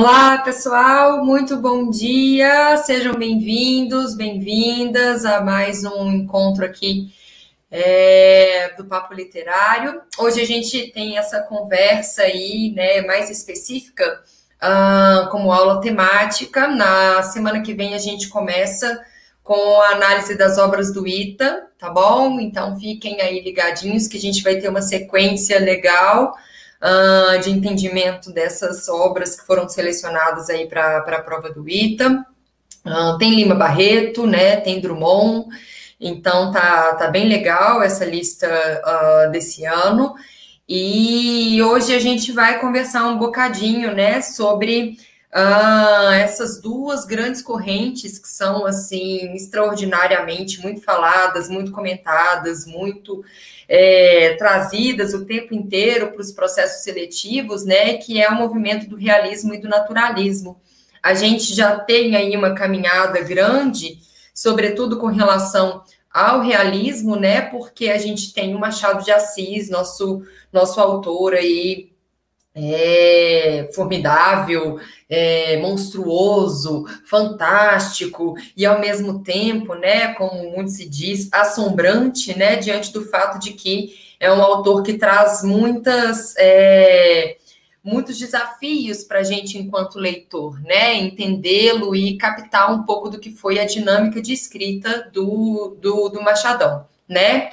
Olá, pessoal, muito bom dia, sejam bem-vindos, bem-vindas a mais um encontro aqui é, do Papo Literário. Hoje a gente tem essa conversa aí, né, mais específica, uh, como aula temática. Na semana que vem a gente começa com a análise das obras do ITA, tá bom? Então fiquem aí ligadinhos que a gente vai ter uma sequência legal uh, de entendimento dessas obras que foram selecionadas aí para a prova do ITA. Uh, tem Lima Barreto, né? Tem Drummond. Então tá, tá bem legal essa lista uh, desse ano. E hoje a gente vai conversar um bocadinho, né, sobre uh, essas duas grandes correntes que são assim extraordinariamente muito faladas, muito comentadas, muito é, trazidas o tempo inteiro para os processos seletivos, né, que é o movimento do realismo e do naturalismo. A gente já tem aí uma caminhada grande, sobretudo com relação ao realismo, né, porque a gente tem o Machado de Assis, nosso, nosso autor aí, é, formidável, é, monstruoso, fantástico e ao mesmo tempo, né, como muito se diz, assombrante, né, diante do fato de que é um autor que traz muitas é, muitos desafios para a gente enquanto leitor, né, entendê-lo e captar um pouco do que foi a dinâmica de escrita do, do, do Machadão, né?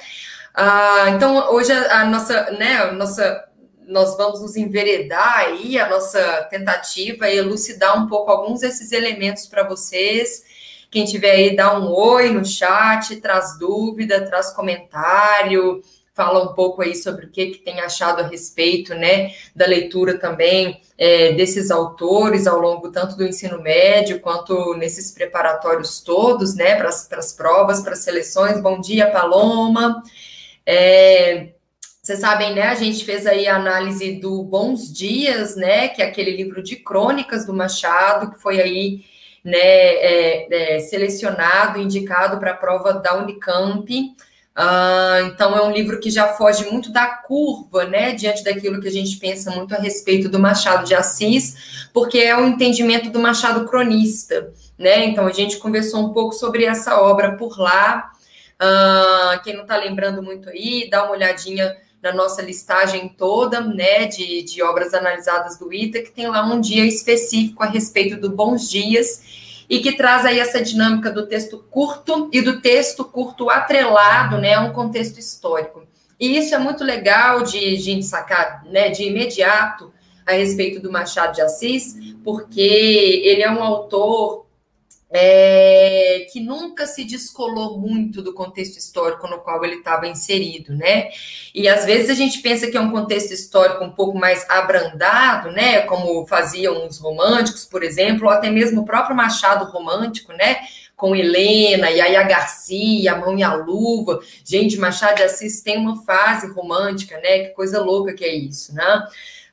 Ah, então hoje a, a nossa, né, a nossa nós vamos nos enveredar aí, a nossa tentativa é elucidar um pouco alguns desses elementos para vocês. Quem tiver aí, dá um oi no chat, traz dúvida, traz comentário, fala um pouco aí sobre o que, que tem achado a respeito, né, da leitura também é, desses autores ao longo tanto do ensino médio quanto nesses preparatórios todos, né, para as provas, para as seleções. Bom dia, Paloma. É, vocês sabem, né? A gente fez aí a análise do Bons Dias, né? Que é aquele livro de crônicas do Machado, que foi aí né, é, é, selecionado, indicado para a prova da Unicamp. Uh, então, é um livro que já foge muito da curva, né, diante daquilo que a gente pensa muito a respeito do Machado de Assis, porque é o entendimento do Machado cronista, né? Então, a gente conversou um pouco sobre essa obra por lá. Uh, quem não está lembrando muito aí, dá uma olhadinha na nossa listagem toda, né, de, de obras analisadas do ITA, que tem lá um dia específico a respeito do Bons Dias, e que traz aí essa dinâmica do texto curto e do texto curto atrelado, né, a um contexto histórico. E isso é muito legal de, de sacar, né, de imediato, a respeito do Machado de Assis, porque ele é um autor é, que nunca se descolou muito do contexto histórico no qual ele estava inserido, né? E às vezes a gente pensa que é um contexto histórico um pouco mais abrandado, né? Como faziam os românticos, por exemplo, ou até mesmo o próprio Machado romântico, né? Com Helena, e aí a Garcia, a Mão e a Luva. Gente, Machado de Assis tem uma fase romântica, né? Que coisa louca que é isso, né?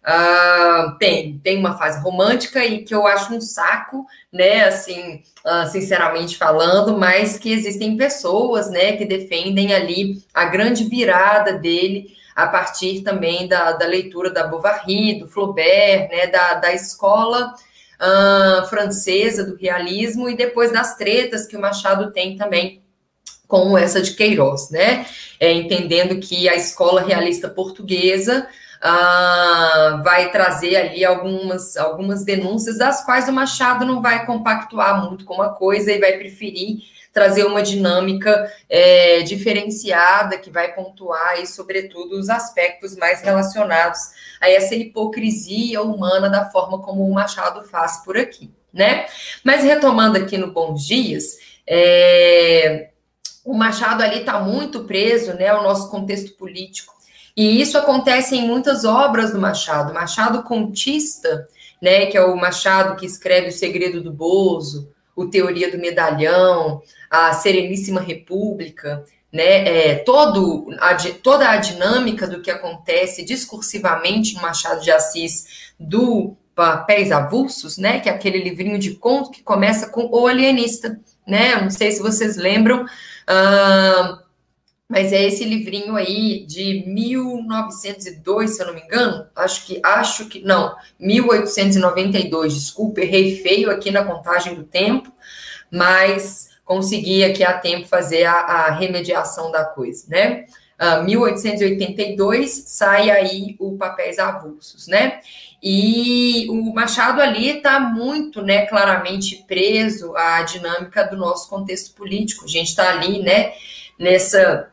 Uh, tem, tem uma fase romântica e que eu acho um saco, né? Assim, uh, sinceramente falando, mas que existem pessoas, né, que defendem ali a grande virada dele a partir também da, da leitura da Bovary, do Flaubert, né, da, da escola uh, francesa do realismo e depois das tretas que o Machado tem também com essa de Queiroz, né? É, entendendo que a escola realista portuguesa ah, vai trazer ali algumas, algumas denúncias, das quais o Machado não vai compactuar muito com uma coisa e vai preferir trazer uma dinâmica é, diferenciada que vai pontuar e, sobretudo, os aspectos mais relacionados a essa hipocrisia humana da forma como o Machado faz por aqui, né? Mas retomando aqui no Bons Dias, é, o Machado ali está muito preso, né, ao nosso contexto político e isso acontece em muitas obras do Machado. Machado contista, né, que é o Machado que escreve O Segredo do Bozo, o Teoria do Medalhão, a Sereníssima República, né, é, todo a, toda a dinâmica do que acontece discursivamente no Machado de Assis do Papéis Avulsos, né, que é aquele livrinho de conto que começa com O Alienista, né, não sei se vocês lembram, uh, mas é esse livrinho aí de 1902, se eu não me engano, acho que, acho que, não, 1892, desculpa, errei feio aqui na contagem do tempo, mas consegui aqui a tempo fazer a, a remediação da coisa, né? Uh, ah, 1882 sai aí o Papéis Avulsos, né? E o Machado ali está muito, né, claramente preso à dinâmica do nosso contexto político. A gente está ali, né, nessa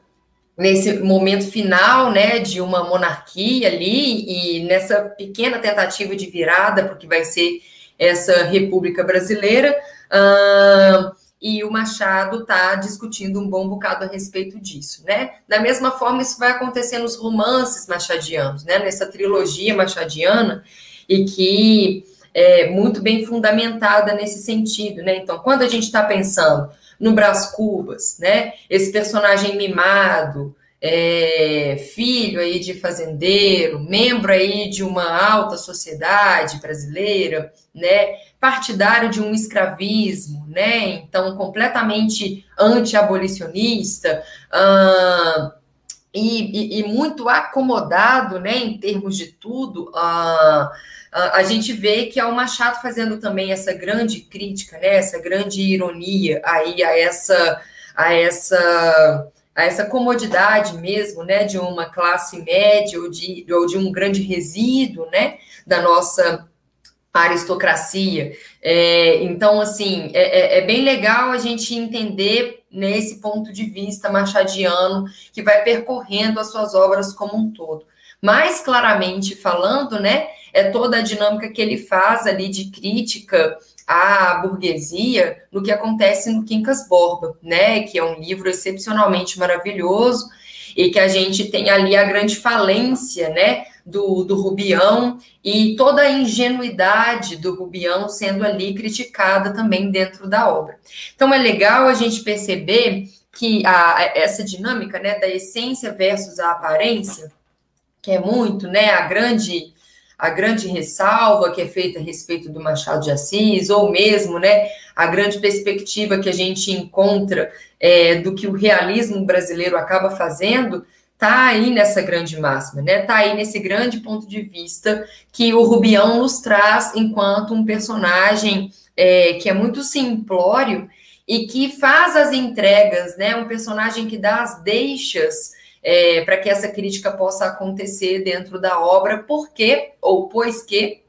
nesse momento final, né, de uma monarquia ali e nessa pequena tentativa de virada, porque vai ser essa República Brasileira, uh, e o Machado está discutindo um bom bocado a respeito disso, né? Da mesma forma, isso vai acontecer nos romances machadianos, né? Nessa trilogia machadiana, e que é muito bem fundamentada nesse sentido, né? Então, quando a gente está pensando no Brás Cubas, né? Esse personagem mimado, é, filho aí de fazendeiro, membro aí de uma alta sociedade brasileira, né? Partidário de um escravismo, né? Então, completamente anti-abolicionista. Uh, e, e, muito acomodado, né, em termos de tudo, uh, a gente vê que é o Machado fazendo também essa grande crítica, né, essa grande ironia aí a essa a essa a essa comodidade mesmo, né, de uma classe média ou de, ou de um grande resíduo, né, da nossa aristocracia. É, então, assim, é, é, é bem legal a gente entender nesse ponto de vista machadiano que vai percorrendo as suas obras como um todo. Mais claramente falando, né, é toda a dinâmica que ele faz ali de crítica à burguesia no que acontece no Quincas Borba, né, que é um livro excepcionalmente maravilhoso e que a gente tem ali a grande falência, né, do, do Rubião e toda a ingenuidade do Rubião sendo ali criticada também dentro da obra. Então é legal a gente perceber que a, essa dinâmica, né, da essência versus a aparência, que é muito, né, a grande a grande ressalva que é feita a respeito do Machado de Assis, ou mesmo né, a grande perspectiva que a gente encontra é, do que o realismo brasileiro acaba fazendo, está aí nessa grande máxima, né? Está aí nesse grande ponto de vista que o Rubião nos traz enquanto um personagem é, que é muito simplório e que faz as entregas, né? Um personagem que dá as deixas é, para que essa crítica possa acontecer dentro da obra, porque, ou pois que,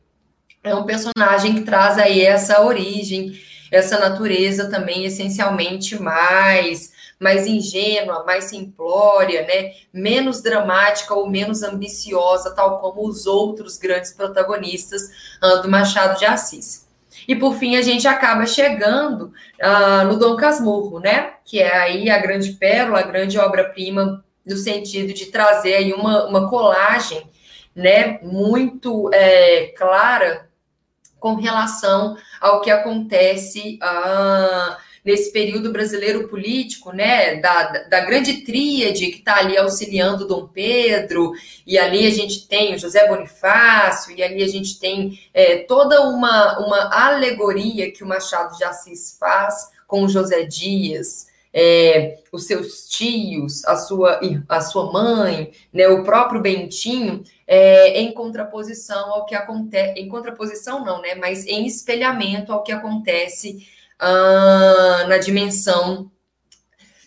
é um personagem que traz aí essa origem, essa natureza também essencialmente mais mais ingênua, mais simplória, né? menos dramática ou menos ambiciosa, tal como os outros grandes protagonistas uh, do Machado de Assis. E por fim a gente acaba chegando uh, no Dom Casmurro, né? Que é aí a grande pérola, a grande obra-prima no sentido de trazer aí uma, uma colagem né, muito é, clara com relação ao que acontece uh, nesse período brasileiro político, né, da, da grande tríade que está ali auxiliando Dom Pedro, e ali a gente tem o José Bonifácio, e ali a gente tem é, toda uma, uma alegoria que o Machado de Assis faz com o José Dias, é, os seus tios, a sua, a sua mãe, né, o próprio Bentinho, é, em contraposição ao que acontece, em contraposição não, né, mas em espelhamento ao que acontece uh, na dimensão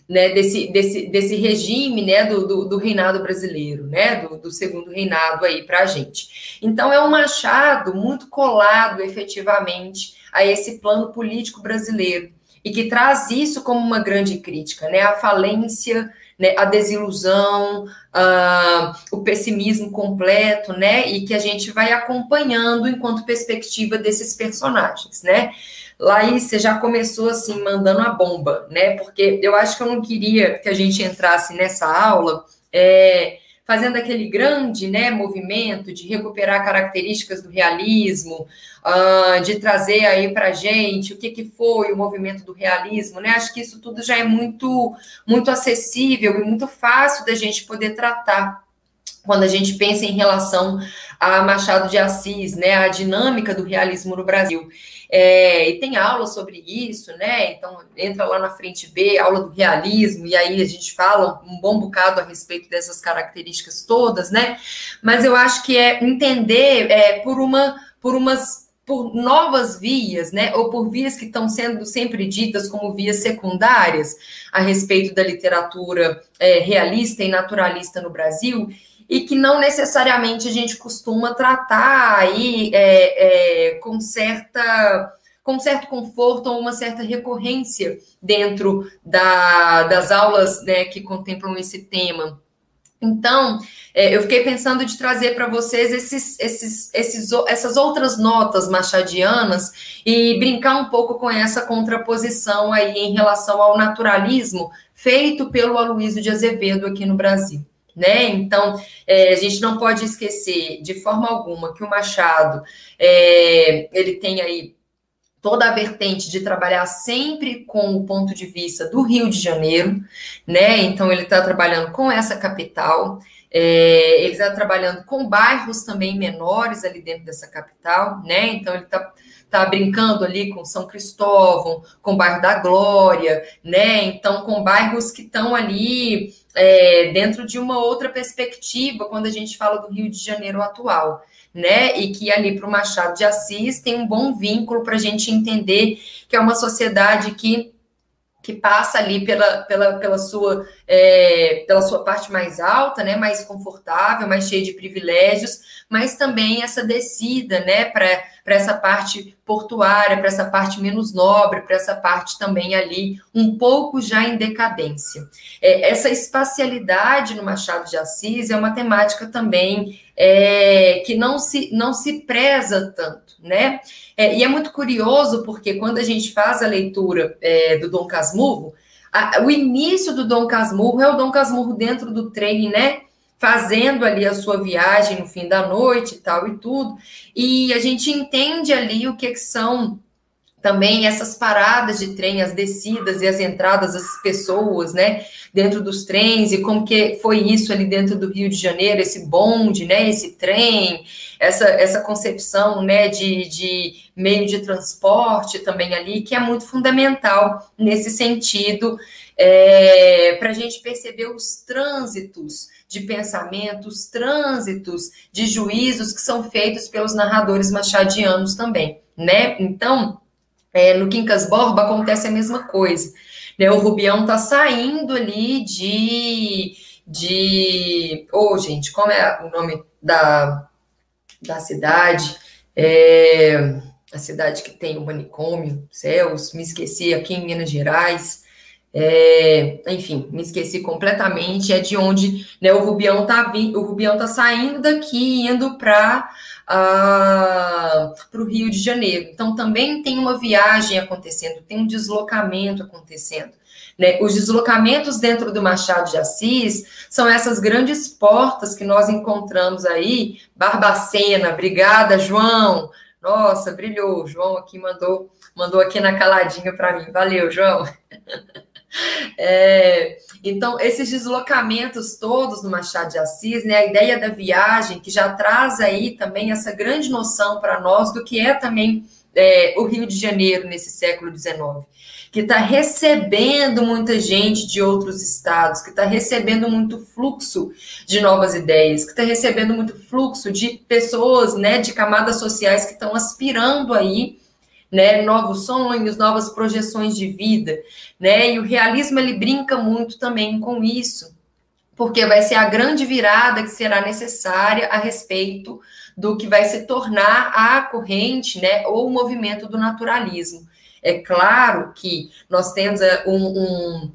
né, desse, desse, desse regime né, do, do, do reinado brasileiro, né, do, do segundo reinado aí para a gente. Então é um machado muito colado efetivamente a esse plano político brasileiro e que traz isso como uma grande crítica, né? A falência, né? a desilusão, uh, o pessimismo completo, né? E que a gente vai acompanhando enquanto perspectiva desses personagens, né? Laís, você já começou assim, mandando a bomba, né? Porque eu acho que eu não queria que a gente entrasse nessa aula é, fazendo aquele grande né, movimento de recuperar características do realismo, uh, de trazer aí para gente o que, que foi o movimento do realismo, né? Acho que isso tudo já é muito, muito acessível e muito fácil da gente poder tratar quando a gente pensa em relação a Machado de Assis, né, a dinâmica do realismo no Brasil. É, e tem aula sobre isso, né? Então entra lá na frente B, aula do realismo, e aí a gente fala um bom bocado a respeito dessas características todas, né? Mas eu acho que é entender é, por uma por umas por novas vias, né, ou por vias que estão sendo sempre ditas como vias secundárias a respeito da literatura é, realista e naturalista no Brasil, e que não necessariamente a gente costuma tratar aí é, é, com certa com certo conforto ou uma certa recorrência dentro da, das aulas né, que contemplam esse tema. Então, é, eu fiquei pensando de trazer para vocês esses, esses, esses, essas outras notas machadianas e brincar um pouco com essa contraposição aí em relação ao naturalismo feito pelo Aloysio de Azevedo aqui no Brasil né? Então, é, a gente não pode esquecer de forma alguma que o Machado é, ele tem aí toda a vertente de trabalhar sempre com o ponto de vista do Rio de Janeiro, né? Então ele está trabalhando com essa capital, é, ele está trabalhando com bairros também menores ali dentro dessa capital, né? Então ele está tá brincando ali com São Cristóvão, com o bairro da Glória, né? Então, com bairros que estão ali é, dentro de uma outra perspectiva quando a gente fala do Rio de Janeiro atual, né? E que ali para o Machado de Assis tem um bom vínculo para a gente entender que é uma sociedade que que passa ali pela, pela, pela, sua, é, pela sua parte mais alta, né, mais confortável, mais cheia de privilégios, mas também essa descida, né, para essa parte portuária, para essa parte menos nobre, para essa parte também ali um pouco já em decadência. É, essa espacialidade no Machado de Assis é uma temática também é, que não se, não se preza tanto, né? É, e é muito curioso porque quando a gente faz a leitura é, do Dom Casmurro, a, o início do Dom Casmurro é o Dom Casmurro dentro do trem, né? Fazendo ali a sua viagem no fim da noite e tal e tudo. E a gente entende ali o que, que são também essas paradas de trem, as descidas e as entradas das pessoas, né, dentro dos trens e como que foi isso ali dentro do Rio de Janeiro, esse bonde, né, esse trem, essa, essa concepção, né, de, de meio de transporte também ali, que é muito fundamental nesse sentido, é, para a gente perceber os trânsitos de pensamentos, trânsitos de juízos que são feitos pelos narradores machadianos também, né? Então, é, no Quincas Borba acontece a mesma coisa. Né? O Rubião está saindo ali de. de oh, gente, como é o nome da, da cidade? É, a cidade que tem o manicômio, céus, me esqueci, aqui em Minas Gerais. É, enfim, me esqueci completamente. É de onde né, o Rubião está o Rubião tá saindo daqui, indo para para o Rio de Janeiro. Então, também tem uma viagem acontecendo, tem um deslocamento acontecendo. Né? Os deslocamentos dentro do Machado de Assis são essas grandes portas que nós encontramos aí. Barbacena, obrigada, João. Nossa, brilhou. João aqui mandou, mandou aqui na caladinha para mim. Valeu, João. É, então, esses deslocamentos todos no Machado de Assis, né, a ideia da viagem, que já traz aí também essa grande noção para nós do que é também é, o Rio de Janeiro nesse século XIX, que está recebendo muita gente de outros estados, que está recebendo muito fluxo de novas ideias, que está recebendo muito fluxo de pessoas, né, de camadas sociais que estão aspirando aí né, novos sonhos, novas projeções de vida, né? E o realismo ele brinca muito também com isso, porque vai ser a grande virada que será necessária a respeito do que vai se tornar a corrente, né, ou o movimento do naturalismo. É claro que nós temos é, um, um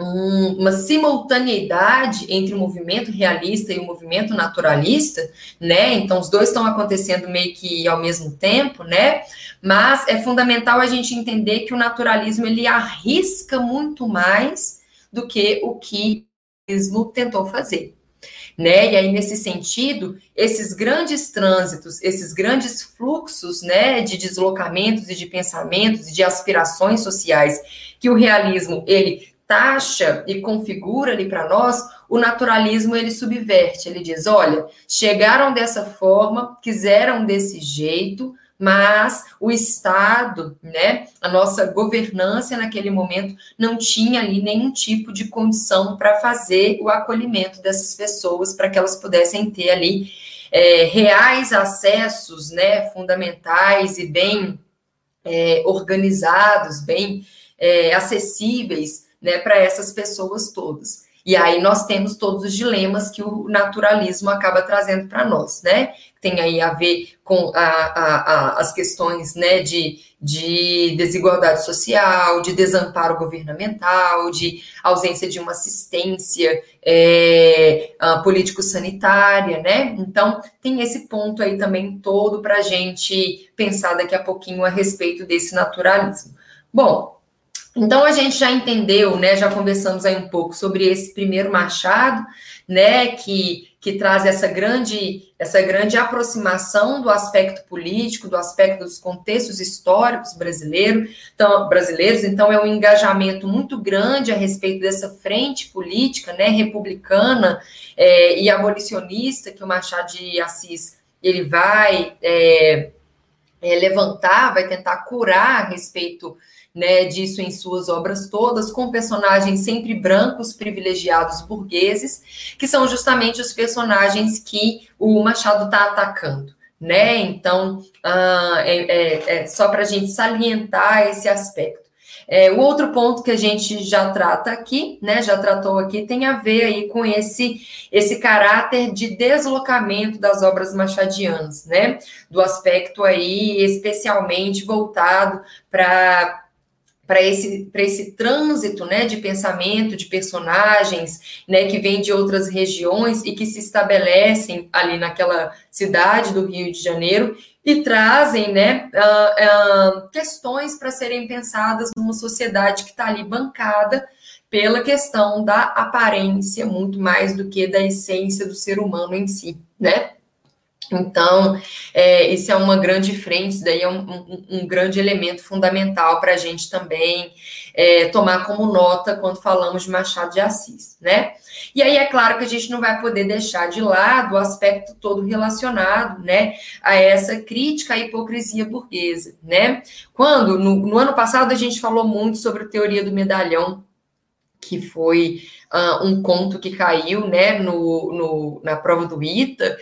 um, uma simultaneidade entre o movimento realista e o movimento naturalista, né? Então, os dois estão acontecendo meio que ao mesmo tempo, né? Mas é fundamental a gente entender que o naturalismo ele arrisca muito mais do que o que realismo tentou fazer. Né? E aí, nesse sentido, esses grandes trânsitos, esses grandes fluxos né, de deslocamentos e de pensamentos e de aspirações sociais que o realismo ele taxa e configura ali para nós, o naturalismo ele subverte, ele diz, olha, chegaram dessa forma, quiseram desse jeito, mas o Estado, né, a nossa governança naquele momento não tinha ali nenhum tipo de condição para fazer o acolhimento dessas pessoas, para que elas pudessem ter ali é, reais acessos, né, fundamentais e bem é, organizados, bem é, acessíveis, né, para essas pessoas todas. E aí nós temos todos os dilemas que o naturalismo acaba trazendo para nós, né? Tem aí a ver com a, a, a, as questões né, de, de desigualdade social, de desamparo governamental, de ausência de uma assistência é, político-sanitária, né? Então, tem esse ponto aí também todo para a gente pensar daqui a pouquinho a respeito desse naturalismo. Bom, então a gente já entendeu, né? Já conversamos aí um pouco sobre esse primeiro Machado, né? Que, que traz essa grande, essa grande aproximação do aspecto político, do aspecto dos contextos históricos brasileiro, então, brasileiros. Então é um engajamento muito grande a respeito dessa frente política, né? Republicana é, e abolicionista que o Machado de Assis ele vai é, é, levantar, vai tentar curar a respeito né, disso em suas obras todas, com personagens sempre brancos, privilegiados, burgueses, que são justamente os personagens que o Machado está atacando. Né? Então, uh, é, é, é só para a gente salientar esse aspecto. É, o outro ponto que a gente já trata aqui, né, já tratou aqui, tem a ver aí com esse esse caráter de deslocamento das obras machadianas, né, do aspecto aí especialmente voltado para para esse, esse trânsito né, de pensamento, de personagens né, que vêm de outras regiões e que se estabelecem ali naquela cidade do Rio de Janeiro e trazem né, uh, uh, questões para serem pensadas numa sociedade que está ali bancada pela questão da aparência muito mais do que da essência do ser humano em si, né? Então, é, isso é uma grande frente, isso daí é um, um, um grande elemento fundamental para a gente também é, tomar como nota quando falamos de Machado de Assis, né? E aí é claro que a gente não vai poder deixar de lado o aspecto todo relacionado, né, a essa crítica à hipocrisia burguesa, né? Quando, no, no ano passado, a gente falou muito sobre a teoria do medalhão, que foi uh, um conto que caiu, né, no, no, na prova do ITA,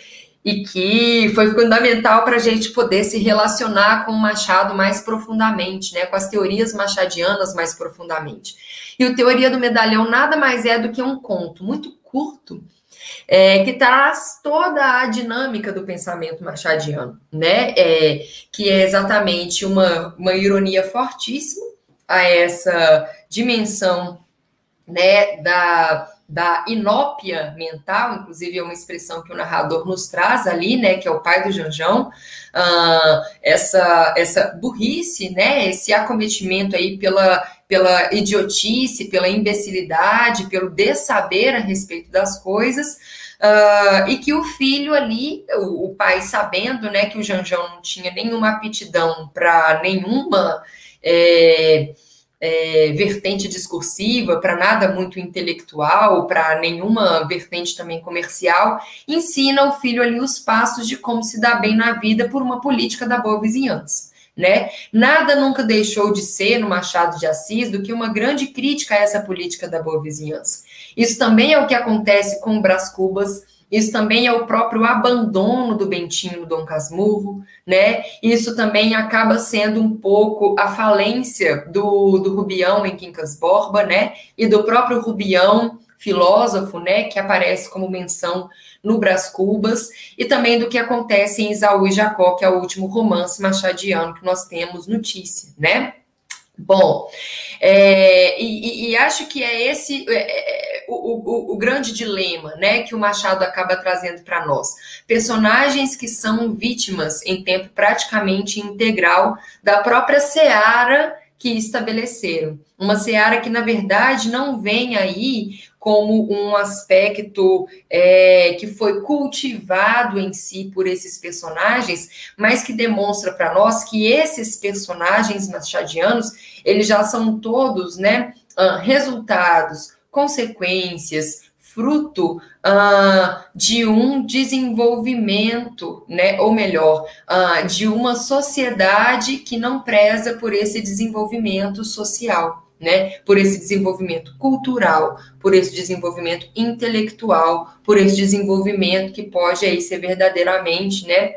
e que foi fundamental para a gente poder se relacionar com o Machado mais profundamente, né, com as teorias machadianas mais profundamente. E o Teoria do Medalhão nada mais é do que um conto muito curto é, que traz toda a dinâmica do pensamento machadiano, né? É, que é exatamente uma, uma ironia fortíssima a essa dimensão né, da da inópia mental, inclusive é uma expressão que o narrador nos traz ali, né, que é o pai do Janjão, uh, essa, essa burrice, né, esse acometimento aí pela, pela idiotice, pela imbecilidade, pelo dessaber a respeito das coisas, uh, e que o filho ali, o, o, pai sabendo, né, que o Janjão não tinha nenhuma aptidão para nenhuma... É, é, vertente discursiva, para nada muito intelectual, para nenhuma vertente também comercial, ensina o filho ali os passos de como se dar bem na vida por uma política da boa vizinhança. Né? Nada nunca deixou de ser no Machado de Assis do que uma grande crítica a essa política da boa vizinhança. Isso também é o que acontece com o Brás Cubas isso também é o próprio abandono do Bentinho Dom Casmurro, né? Isso também acaba sendo um pouco a falência do, do Rubião em Quincas Borba, né? E do próprio Rubião, filósofo, né? Que aparece como menção no Brás Cubas, e também do que acontece em Isaú e Jacó, que é o último romance machadiano que nós temos notícia, né? Bom, é, e, e, acho que é esse é, é, o, o, o, grande dilema né, que o Machado acaba trazendo para nós. Personagens que são vítimas em tempo praticamente integral da própria seara que estabeleceram. Uma seara que, na verdade, não vem aí como um aspecto é, que foi cultivado em si por esses personagens, mas que demonstra para nós que esses personagens machadianos, eles já são todos, né, uh, resultados, consequências, fruto uh, de um desenvolvimento, né? Ou melhor, uh, de uma sociedade que não preza por esse desenvolvimento social. Né, por esse desenvolvimento cultural, por esse desenvolvimento intelectual, por esse desenvolvimento que pode aí ser verdadeiramente, né,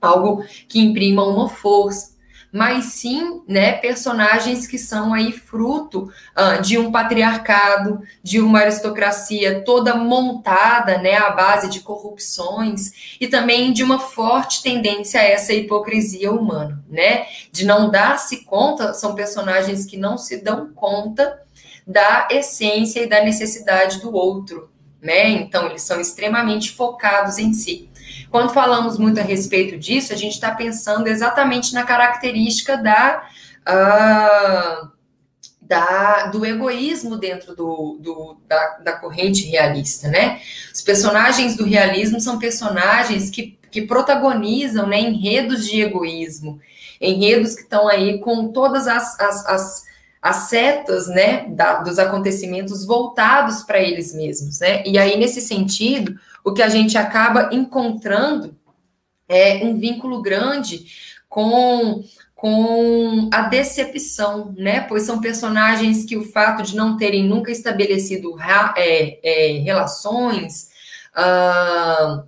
algo que imprima uma força mas sim, né, personagens que são aí fruto uh, de um patriarcado, de uma aristocracia toda montada, né, à base de corrupções e também de uma forte tendência a essa hipocrisia humana, né, de não dar-se conta, são personagens que não se dão conta da essência e da necessidade do outro, né? Então eles são extremamente focados em si. Quando falamos muito a respeito disso, a gente está pensando exatamente na característica da, uh, da, do egoísmo dentro do, do da, da, corrente realista, né? Os personagens do realismo são personagens que, que protagonizam né, enredos de egoísmo, enredos que estão aí com todas as, as, as as setas, né, da, dos acontecimentos voltados para eles mesmos, né? E aí nesse sentido, o que a gente acaba encontrando é um vínculo grande com com a decepção, né? Pois são personagens que o fato de não terem nunca estabelecido é, é, relações, uh,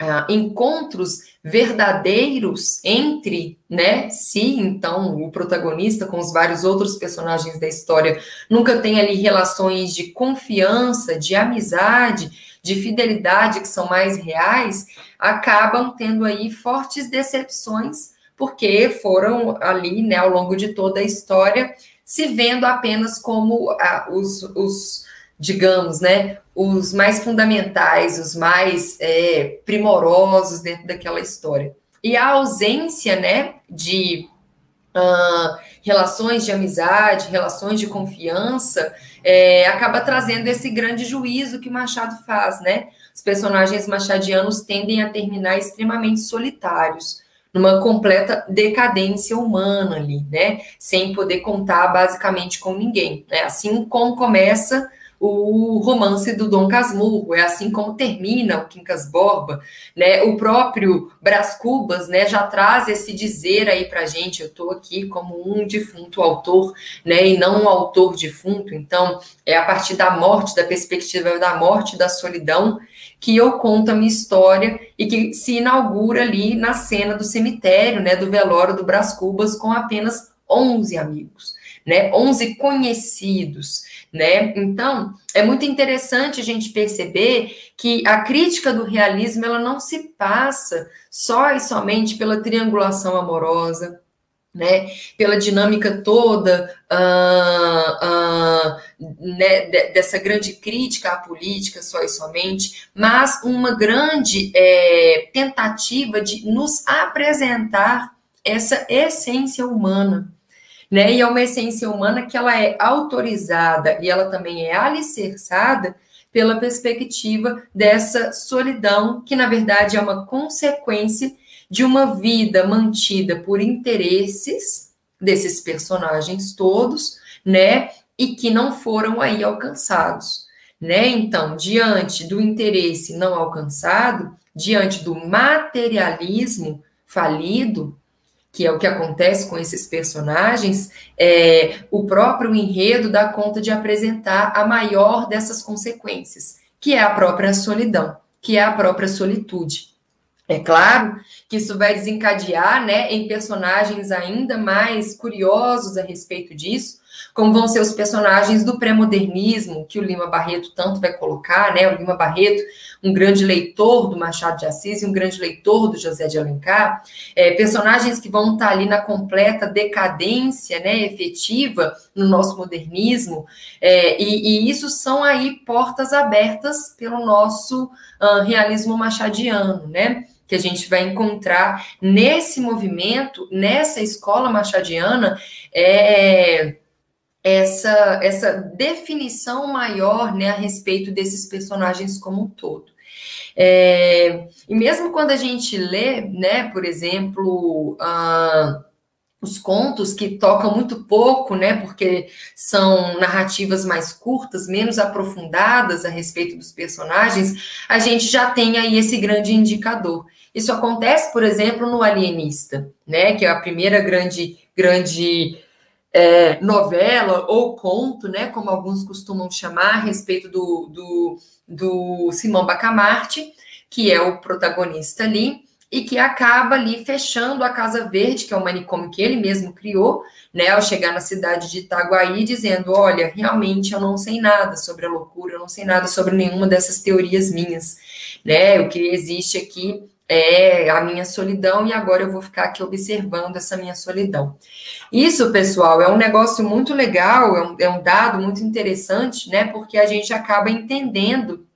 uh, encontros verdadeiros entre, né, si, então, o protagonista com os vários outros personagens da história nunca tem ali relações de confiança, de amizade, de fidelidade que são mais reais, acabam tendo aí fortes decepções, porque foram ali, né, ao longo de toda a história, se vendo apenas como ah, os, os, digamos, né, os mais fundamentais, os mais é, primorosos dentro daquela história. E a ausência, né, de uh, relações de amizade, relações de confiança, é, acaba trazendo esse grande juízo que Machado faz, né? Os personagens machadianos tendem a terminar extremamente solitários, numa completa decadência humana ali, né? Sem poder contar basicamente com ninguém. Né? Assim como começa o romance do Dom Casmurro, é assim como termina o Quincas Borba, né? O próprio Brás Cubas, né, já traz esse dizer aí pra gente, eu estou aqui como um defunto autor, né, e não um autor defunto, então é a partir da morte, da perspectiva da morte, da solidão, que eu conto a minha história e que se inaugura ali na cena do cemitério, né, do velório do Brás Cubas com apenas 11 amigos, né, 11 conhecidos, né? Então, é muito interessante a gente perceber que a crítica do realismo ela não se passa só e somente pela triangulação amorosa, né, pela dinâmica toda uh, uh, né, dessa grande crítica à política só e somente, mas uma grande é, tentativa de nos apresentar essa essência humana, né? E é uma essência humana que ela é autorizada e ela também é alicerçada pela perspectiva dessa solidão, que na verdade é uma consequência de uma vida mantida por interesses desses personagens todos, né? E que não foram aí alcançados, né? Então, diante do interesse não alcançado, diante do materialismo falido, que é o que acontece com esses personagens, é, o próprio enredo dá conta de apresentar a maior dessas consequências, que é a própria solidão, que é a própria solitude. É claro que isso vai desencadear né, em personagens ainda mais curiosos a respeito disso, como vão ser os personagens do pré-modernismo, que o Lima Barreto tanto vai colocar, né? O Lima Barreto, um grande leitor do Machado de Assis e um grande leitor do José de Alencar, é, personagens que vão estar ali na completa decadência, né, efetiva no nosso modernismo, é, e, e, isso são aí portas abertas pelo nosso uh, realismo machadiano, né? que a gente vai encontrar nesse movimento, nessa escola machadiana, é, essa, essa definição maior né, a respeito desses personagens como um todo. É, e mesmo quando a gente lê, né, por exemplo, uh, os contos que tocam muito pouco, né, porque são narrativas mais curtas, menos aprofundadas a respeito dos personagens, a gente já tem aí esse grande indicador. Isso acontece, por exemplo, no Alienista, né, que é a primeira grande grande é, novela ou conto, né, como alguns costumam chamar, a respeito do, do, do Simão Bacamarte, que é o protagonista ali e que acaba ali fechando a Casa Verde, que é o manicômio que ele mesmo criou, né, ao chegar na cidade de Itaguaí, dizendo: Olha, realmente eu não sei nada sobre a loucura, eu não sei nada sobre nenhuma dessas teorias minhas, né? O que existe aqui é a minha solidão e agora eu vou ficar aqui observando essa minha solidão. Isso, pessoal, é um negócio muito legal, é um, é um dado muito interessante, né? Porque a gente acaba entendendo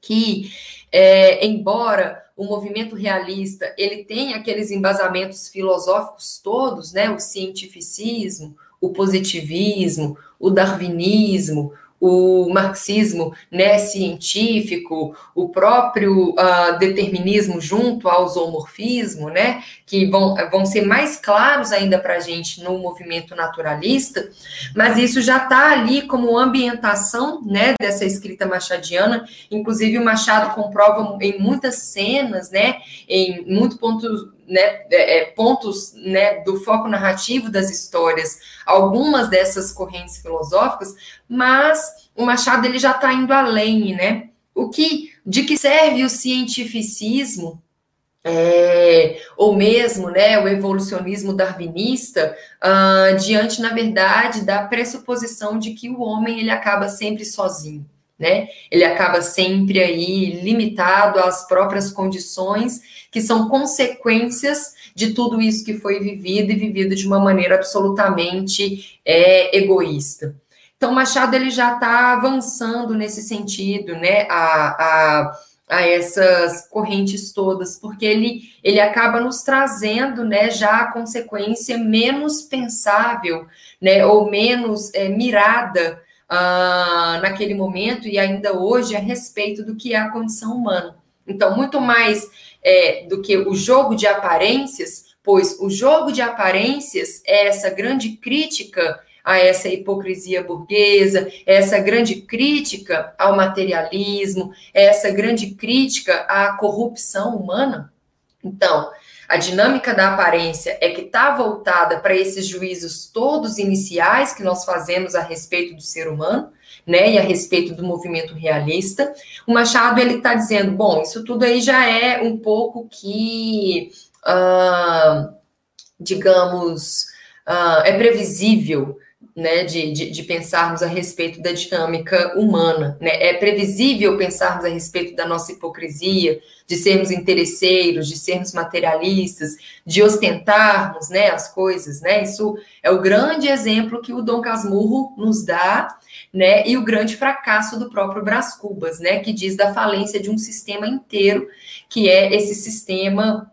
que, é, embora o movimento realista, ele tem aqueles embasamentos filosóficos todos, né? O cientificismo, o positivismo, o darwinismo, o marxismo né, científico, o próprio uh, determinismo junto ao zoomorfismo, né, que vão, vão ser mais claros ainda para a gente no movimento naturalista, mas isso já está ali como ambientação né, dessa escrita machadiana, inclusive o Machado comprova em muitas cenas, né, em muito pontos né, é, é, pontos né, do foco narrativo das histórias, algumas dessas correntes filosóficas, mas o Machado ele já está indo além, né? O que, de que serve o cientificismo é, ou mesmo né, o evolucionismo darwinista, uh, diante, na verdade, da pressuposição de que o homem ele acaba sempre sozinho né? Ele acaba sempre aí limitado às próprias condições que são consequências de tudo isso que foi vivido e vivido de uma maneira absolutamente é, egoísta. Então, Machado ele já está avançando nesse sentido, né? A, a, a, essas correntes todas, porque ele, ele acaba nos trazendo, né? Já a consequência menos pensável, né? Ou menos é, mirada uh, naquele momento e ainda hoje a respeito do que é a condição humana. Então, muito mais é, do que o jogo de aparências, pois o jogo de aparências é essa grande crítica a essa hipocrisia burguesa, essa grande crítica ao materialismo, essa grande crítica à corrupção humana. Então, a dinâmica da aparência é que está voltada para esses juízos todos iniciais que nós fazemos a respeito do ser humano, né, e a respeito do movimento realista. O Machado ele está dizendo, bom, isso tudo aí já é um pouco que, uh, digamos, uh, é previsível né, de, de, de, pensarmos a respeito da dinâmica humana. Né? É previsível pensarmos a respeito da nossa hipocrisia, de sermos interesseiros, de sermos materialistas, de ostentarmos né, as coisas. Né? Isso é o grande exemplo que o Dom Casmurro nos dá, né? e o grande fracasso do próprio Brás Cubas, né? que diz da falência de um sistema inteiro, que é esse sistema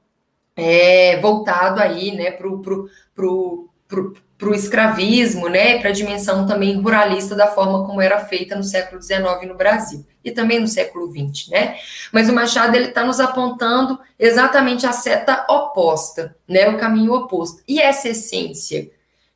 é, voltado aí né, para o para o escravismo, né, para a dimensão também ruralista da forma como era feita no século XIX no Brasil e também no século XX, né? Mas o Machado ele está nos apontando exatamente a seta oposta, né, o caminho oposto. E essa essência,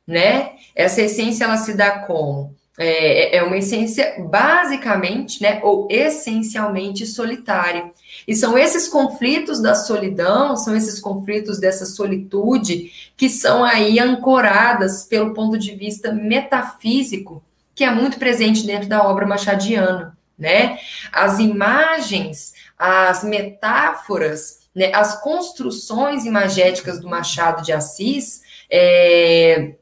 né? Essa essência ela se dá como é, é uma essência basicamente, né, ou essencialmente solitária. E são esses conflitos da solidão, são esses conflitos dessa solitude que são aí ancoradas pelo ponto de vista metafísico, que é muito presente dentro da obra machadiana, né? As imagens, as metáforas, né, as construções imagéticas do Machado de Assis, é,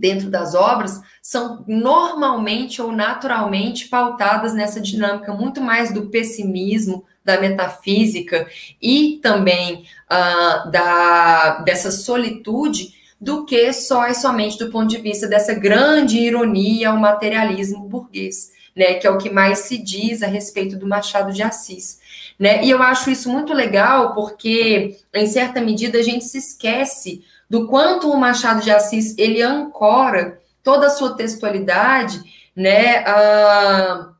dentro das obras, são normalmente ou naturalmente pautadas nessa dinâmica muito mais do pessimismo, da metafísica e também uh, da, dessa solitude do que só e somente do ponto de vista dessa grande ironia ao materialismo burguês, né, que é o que mais se diz a respeito do Machado de Assis. Né? E eu acho isso muito legal porque, em certa medida, a gente se esquece do quanto o Machado de Assis ele ancora toda a sua textualidade, né, uh,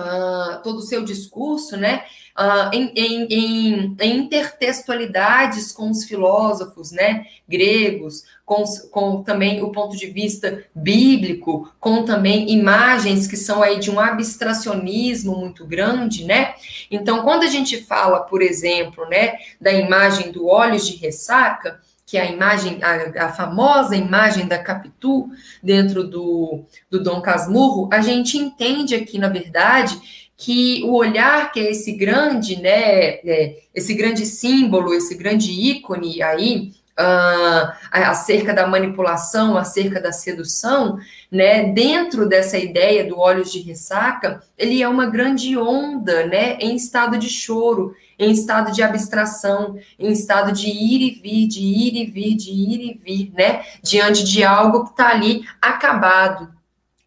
uh, todo o seu discurso, né, uh, em, em, em, em, intertextualidades com os filósofos, né, gregos, com, com também o ponto de vista bíblico, com também imagens que são aí de um abstracionismo muito grande, né? Então, quando a gente fala, por exemplo, né, da imagem do olhos de ressaca, que é a imagem, a, a, famosa imagem da Capitu dentro do, do Dom Casmurro, a gente entende aqui, na verdade, que o olhar, que é esse grande, né, é, esse grande símbolo, esse grande ícone aí, uh, acerca da manipulação, acerca da sedução, né, dentro dessa ideia do olhos de ressaca, ele é uma grande onda, né, em estado de choro, em estado de abstração, em estado de ir e vir, de ir e vir, de ir e vir, né, diante de algo que está ali acabado,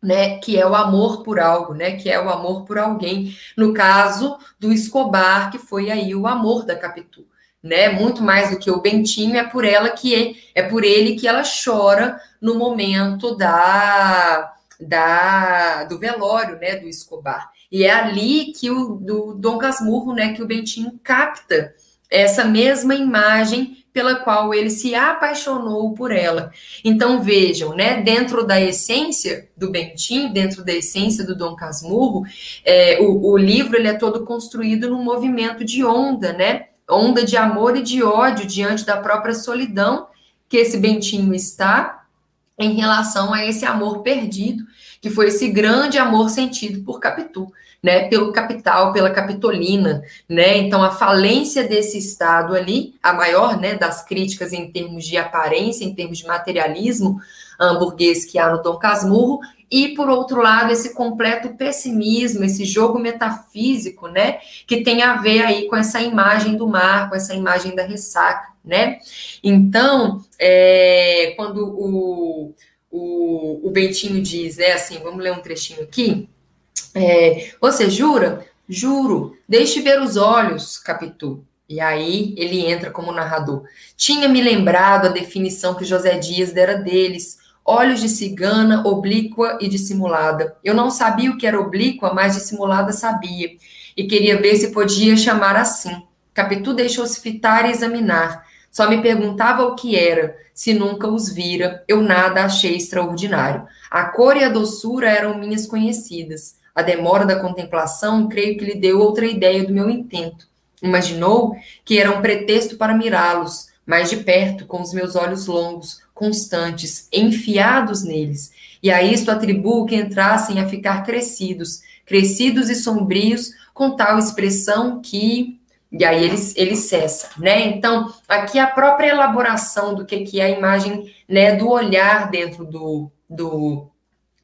né, que é o amor por algo, né, que é o amor por alguém. No caso do Escobar, que foi aí o amor da Capitu, né, muito mais do que o Bentinho, é por ela que é, é por ele que ela chora no momento da da do velório, né, do Escobar. E é ali que o do Dom Casmurro, né, que o Bentinho capta essa mesma imagem pela qual ele se apaixonou por ela. Então vejam, né, dentro da essência do Bentinho, dentro da essência do Dom Casmurro, é, o, o, livro ele é todo construído num movimento de onda, né, onda de amor e de ódio diante da própria solidão que esse Bentinho está em relação a esse amor perdido, que foi esse grande amor sentido por Capitu né, pelo capital, pela capitolina, né? Então a falência desse Estado ali, a maior, né, das críticas em termos de aparência, em termos de materialismo hamburguês que há no Dom Casmurro, e por outro lado esse completo pessimismo, esse jogo metafísico, né, que tem a ver aí com essa imagem do mar, com essa imagem da ressaca, né? Então, é, quando o, o, o Bentinho diz, é assim, vamos ler um trechinho aqui. É, você jura? Juro. Deixe ver os olhos, Capitu. E aí ele entra como narrador. Tinha me lembrado a definição que José Dias dera deles. Olhos de cigana, oblíqua e dissimulada. Eu não sabia o que era oblíqua, mas dissimulada sabia. E queria ver se podia chamar assim. Capitu deixou-se fitar e examinar. Só me perguntava o que era, se nunca os vira. Eu nada achei extraordinário. A cor e a doçura eram minhas conhecidas. A demora da contemplação, creio que lhe deu outra ideia do meu intento. Imaginou que era um pretexto para mirá-los, mais de perto, com os meus olhos longos, constantes, enfiados neles. E a isto atribuo que entrassem a ficar crescidos, crescidos e sombrios, com tal expressão que. E aí ele, ele cessa, né? Então, aqui a própria elaboração do que, que é a imagem né, do olhar dentro do, do,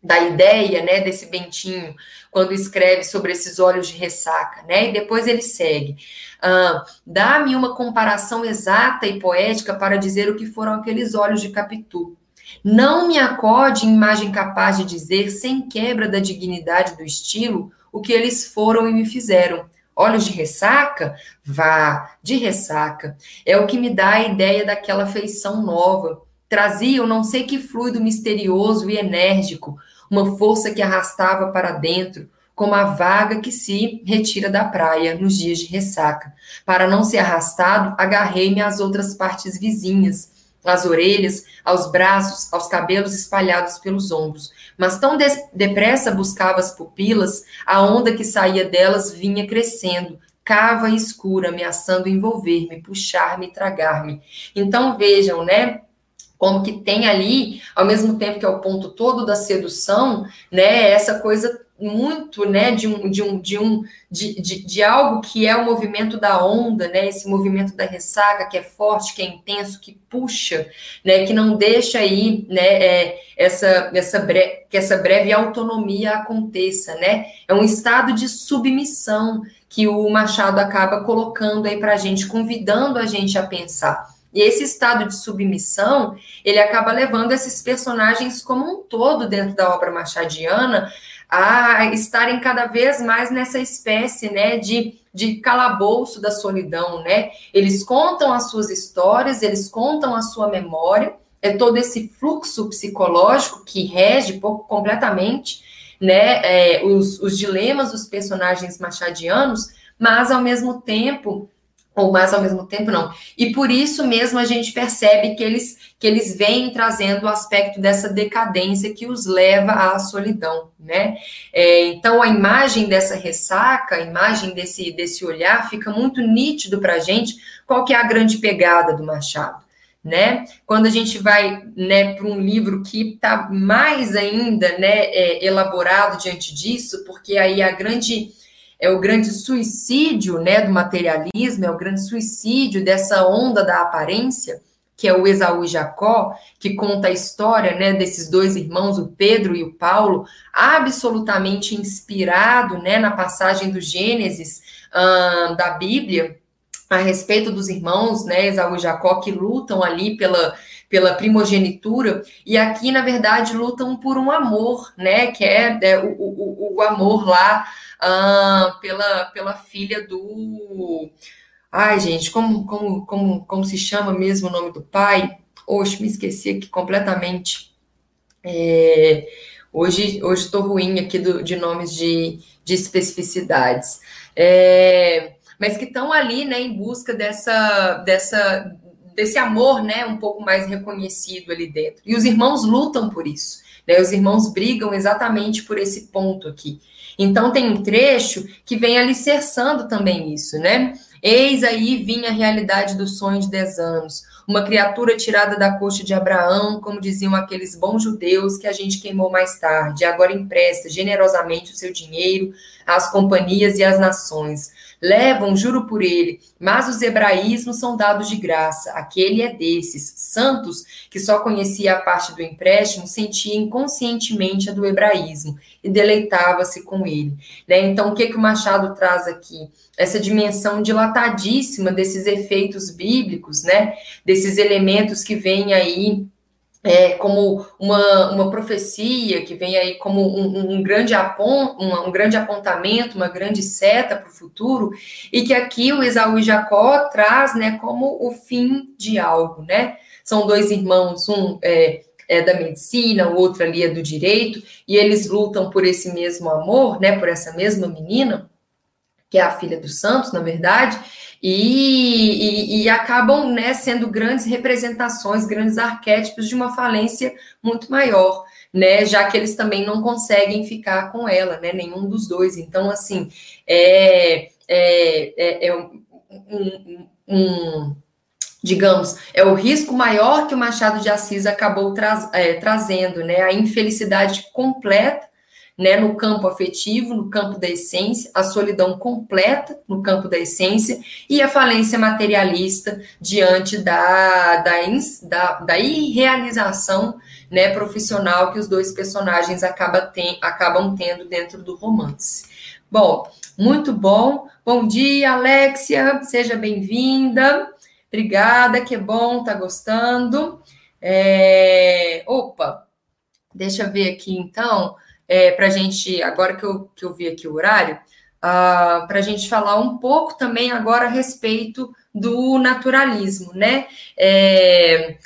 da ideia, né, desse Bentinho, quando escreve sobre esses olhos de ressaca, né? E depois ele segue. Ah, Dá-me uma comparação exata e poética para dizer o que foram aqueles olhos de Capitu. Não me acode imagem capaz de dizer, sem quebra da dignidade do estilo, o que eles foram e me fizeram. Olhos de ressaca? Vá, de ressaca. É o que me dá a ideia daquela feição nova. Traziam não sei que fluido misterioso e enérgico, uma força que arrastava para dentro, como a vaga que se retira da praia nos dias de ressaca. Para não ser arrastado, agarrei-me às outras partes vizinhas, às orelhas, aos braços, aos cabelos espalhados pelos ombros. Mas tão depressa buscava as pupilas, a onda que saía delas vinha crescendo, cava e escura, ameaçando envolver-me, puxar-me, tragar-me. Então vejam, né? Como que tem ali, ao mesmo tempo que é o ponto todo da sedução, né, essa coisa muito, né, de um, de um, de um, de, de, de, algo que é o movimento da onda, né, esse movimento da ressaca que é forte, que é intenso, que puxa, né, que não deixa aí, né, é, essa, essa bre que essa breve autonomia aconteça, né, é um estado de submissão que o Machado acaba colocando aí para a gente, convidando a gente a pensar. E esse estado de submissão, ele acaba levando esses personagens como um todo dentro da obra machadiana a estarem cada vez mais nessa espécie, né, de, de calabouço da solidão, né? Eles contam as suas histórias, eles contam a sua memória, é todo esse fluxo psicológico que rege completamente né, é, os, os dilemas dos personagens machadianos, mas ao mesmo tempo ou mais ao mesmo tempo não. E por isso mesmo a gente percebe que eles que eles vêm trazendo o aspecto dessa decadência que os leva à solidão, né? É, então a imagem dessa ressaca, a imagem desse desse olhar fica muito nítido para a gente qual que é a grande pegada do Machado. Né? Quando a gente vai né, para um livro que está mais ainda né, é, elaborado diante disso, porque aí a grande é o grande suicídio né, do materialismo, é o grande suicídio dessa onda da aparência, que é o Esaú e Jacó, que conta a história né, desses dois irmãos, o Pedro e o Paulo, absolutamente inspirado né, na passagem do Gênesis hum, da Bíblia, a respeito dos irmãos, né, Esaú e Jacó, que lutam ali pela, pela primogenitura, e aqui, na verdade, lutam por um amor, né, que é, é o, o, o amor lá pela, pela filha do. Ai, gente, como, como, como, como se chama mesmo o nome do pai? Oxe, me esqueci aqui completamente. É, hoje hoje estou ruim aqui do, de nomes de, de especificidades. É, mas que estão ali, né, em busca dessa, dessa, desse amor, né, um pouco mais reconhecido ali dentro. E os irmãos lutam por isso, né? Os irmãos brigam exatamente por esse ponto aqui. Então tem um trecho que vem alicerçando também isso, né? Eis aí vinha a realidade do sonho de 10 anos, uma criatura tirada da coxa de Abraão, como diziam aqueles bons judeus que a gente queimou mais tarde, agora empresta generosamente o seu dinheiro às companhias e às nações levam, juro por ele, mas os hebraísmos são dados de graça. Aquele é desses. Santos, que só conhecia a parte do empréstimo, sentia inconscientemente a do hebraísmo e deleitava-se com ele. Né? Então, o que, que o Machado traz aqui? Essa dimensão dilatadíssima desses efeitos bíblicos, né? desses elementos que vêm aí é, como uma, uma profecia que vem aí como um, um grande apon, um, um, grande apontamento, uma grande seta para o futuro, e que aqui o Esaú e Jacó traz né, como o fim de algo, né? São dois irmãos, um é, é da medicina, o outro ali é do direito, e eles lutam por esse mesmo amor, né? Por essa mesma menina, que é a filha dos santos, na verdade, e, e, e, acabam né, sendo grandes representações, grandes arquétipos de uma falência muito maior, né? Já que eles também não conseguem ficar com ela, né? Nenhum dos dois. Então, assim, é, é, é, é um, um, um, digamos, é o risco maior que o Machado de Assis acabou tra é, trazendo, né? A infelicidade completa né, no campo afetivo, no campo da essência, a solidão completa no campo da essência e a falência materialista diante da, da, da, da irrealização né, profissional que os dois personagens acaba acabam tendo dentro do romance. Bom, muito bom. Bom dia, Alexia, seja bem-vinda. Obrigada, que bom, tá gostando. É... Opa, deixa eu ver aqui então é, para a gente, agora que eu, que eu vi aqui o horário, uh, ah, para a gente falar um pouco também agora a respeito do naturalismo, né? É,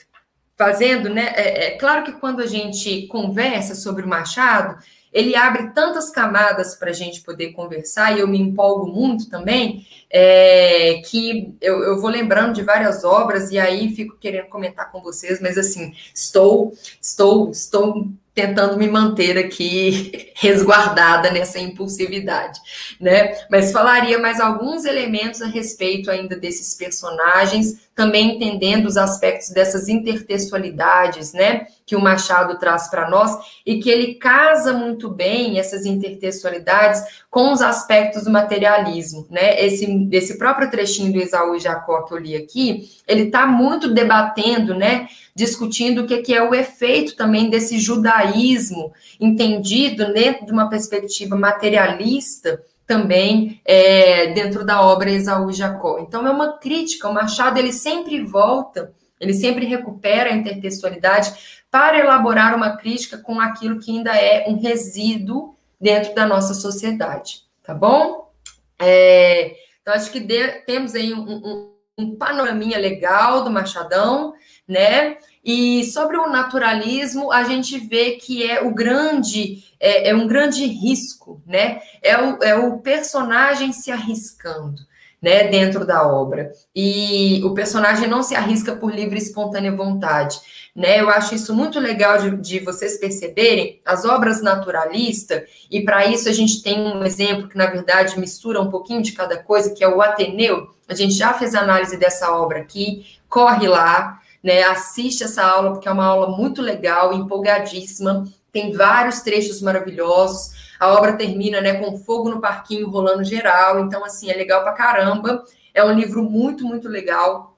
fazendo, né? É, é, claro que quando a gente conversa sobre o Machado, ele abre tantas camadas para a gente poder conversar, e eu me empolgo muito também, é, que eu, eu, vou lembrando de várias obras, e aí fico querendo comentar com vocês, mas assim, estou, estou, estou tentando me manter aqui resguardada nessa impulsividade, né? Mas falaria mais alguns elementos a respeito ainda desses personagens, também entendendo os aspectos dessas intertextualidades, né, que o Machado traz para nós e que ele casa muito bem essas intertextualidades com os aspectos do materialismo, né? Esse, esse próprio trechinho do Esaú e Jacó que eu li aqui, ele está muito debatendo, né, discutindo o que, que é o efeito também desse judaísmo entendido dentro de uma perspectiva materialista também é, dentro da obra Esaú e Jacó. Então é uma crítica, o Machado ele sempre volta, ele sempre recupera a intertextualidade para elaborar uma crítica com aquilo que ainda é um resíduo dentro da nossa sociedade, tá bom? É, então acho que de, temos aí um, um um panoraminha legal do Machadão, né? E sobre o naturalismo, a gente vê que é o grande, é, é um grande risco, né? É o, é o personagem se arriscando. Né, dentro da obra. E o personagem não se arrisca por livre e espontânea vontade. Né? Eu acho isso muito legal de, de vocês perceberem as obras naturalistas, e para isso a gente tem um exemplo que, na verdade, mistura um pouquinho de cada coisa, que é o Ateneu. A gente já fez análise dessa obra aqui, corre lá, né? Assiste essa aula, porque é uma aula muito legal, empolgadíssima. Tem vários trechos maravilhosos. A obra termina, né, com fogo no parquinho rolando geral. Então, assim, é legal pra caramba. É um livro muito, muito legal.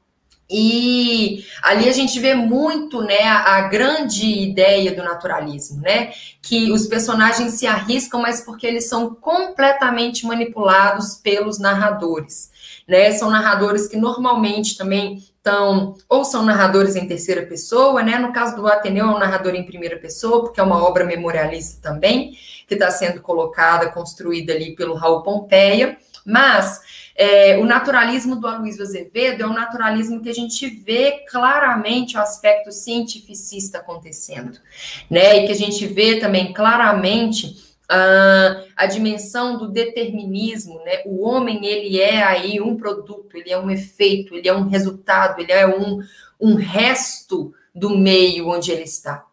E ali a gente vê muito, né, a, grande ideia do naturalismo, né, que os personagens se arriscam, mas porque eles são completamente manipulados pelos narradores, né, são narradores que normalmente também então, ou são narradores em terceira pessoa, né? No caso do Ateneu, é um narrador em primeira pessoa, porque é uma obra memorialista também, que está sendo colocada, construída ali pelo Raul Pompeia. Mas é, o naturalismo do Aloysio Azevedo é um naturalismo que a gente vê claramente o aspecto cientificista acontecendo, né? E que a gente vê também claramente Uh, a dimensão do determinismo, né? O homem ele é aí um produto, ele é um efeito, ele é um resultado, ele é um, um resto do meio onde ele está,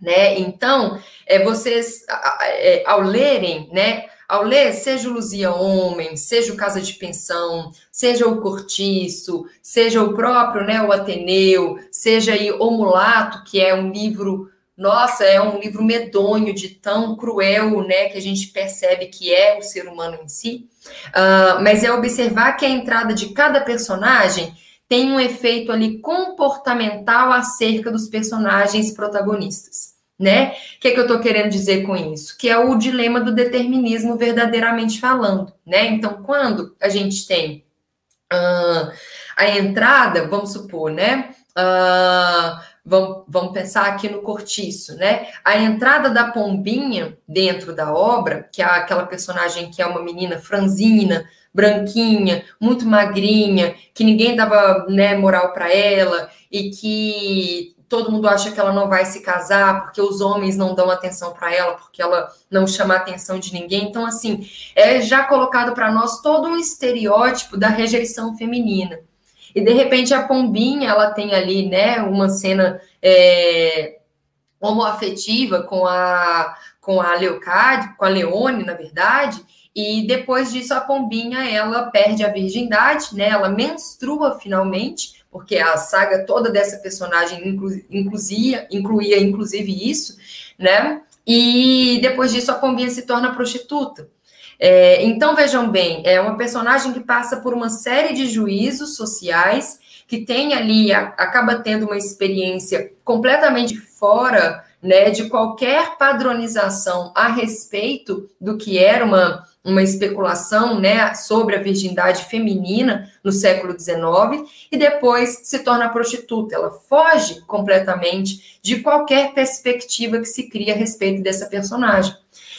né? Então, é, vocês é, ao lerem, né? Ao ler, seja o Luzia Homem, seja o Casa de Pensão, seja o Cortiço, seja o próprio, né, o Ateneu, seja aí O Mulato, que é um livro nossa, é um livro medonho de tão cruel, né, que a gente percebe que é o ser humano em si. Uh, mas é observar que a entrada de cada personagem tem um efeito ali comportamental acerca dos personagens protagonistas, né? O que, é que eu estou querendo dizer com isso? Que é o dilema do determinismo verdadeiramente falando, né? Então, quando a gente tem uh, a entrada, vamos supor, né? Uh, Vamos, vamos pensar aqui no cortiço, né? A entrada da pombinha dentro da obra, que é aquela personagem que é uma menina franzina, branquinha, muito magrinha, que ninguém dava né, moral para ela e que todo mundo acha que ela não vai se casar porque os homens não dão atenção para ela, porque ela não chama a atenção de ninguém. Então, assim, é já colocado para nós todo um estereótipo da rejeição feminina. E de repente a Pombinha, ela tem ali, né, uma cena é, homoafetiva com a com a Leocádia, com a Leone, na verdade, e depois disso a Pombinha, ela perde a virgindade, né? Ela menstrua finalmente, porque a saga toda dessa personagem inclu, incluía, incluía inclusive isso, né? E depois disso a Pombinha se torna prostituta. É, então, vejam bem, é uma personagem que passa por uma série de juízos sociais, que tem ali, a, acaba tendo uma experiência completamente fora né, de qualquer padronização a respeito do que era uma, uma especulação né, sobre a virgindade feminina no século XIX, e depois se torna prostituta. Ela foge completamente de qualquer perspectiva que se cria a respeito dessa personagem.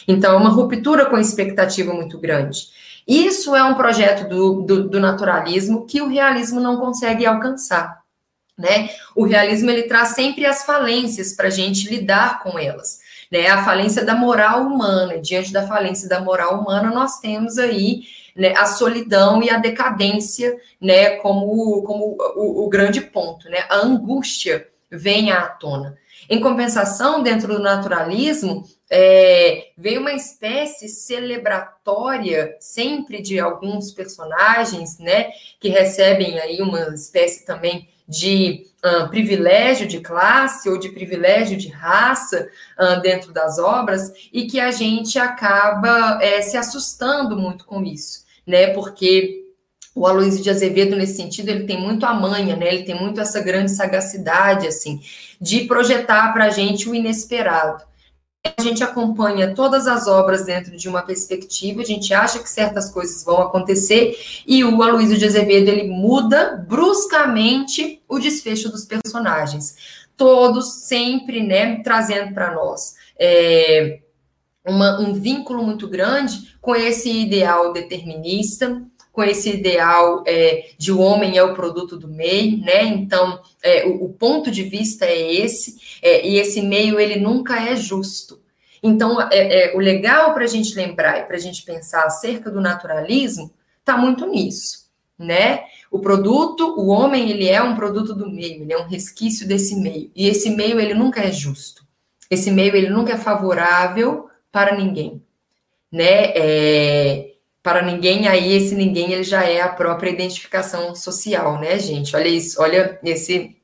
Então, é uma ruptura com expectativa muito grande. Isso é um projeto do, do, do naturalismo que o realismo não consegue alcançar. Né? O realismo ele traz sempre as falências para a gente lidar com elas. Né? A falência da moral humana. Diante da falência da moral humana, nós temos aí né, a solidão e a decadência né, como, como o, o grande ponto. Né? A angústia vem à tona. Em compensação, dentro do naturalismo, é, veio uma espécie celebratória sempre de alguns personagens, né, que recebem aí uma espécie também de uh, privilégio de classe ou de privilégio de raça uh, dentro das obras e que a gente acaba é, se assustando muito com isso, né, porque o Aloysio de Azevedo, nesse sentido, ele tem muito a manha, né? Ele tem muito essa grande sagacidade, assim, de projetar para a gente o inesperado a gente acompanha todas as obras dentro de uma perspectiva, a gente acha que certas coisas vão acontecer, e o Aloysio de Azevedo, ele muda bruscamente o desfecho dos personagens. Todos sempre, né, trazendo para nós é, uma, um vínculo muito grande com esse ideal determinista, com esse ideal é, de o homem é o produto do meio, né? Então, é, o, o, ponto de vista é esse, é, e esse meio ele nunca é justo. Então, é, é, o legal para a gente lembrar e para a gente pensar acerca do naturalismo está muito nisso, né? O produto, o homem, ele é um produto do meio, ele é um resquício desse meio, e esse meio ele nunca é justo. Esse meio ele nunca é favorável para ninguém, né? É, para ninguém, aí esse ninguém ele já é a própria identificação social, né, gente? Olha isso, olha esse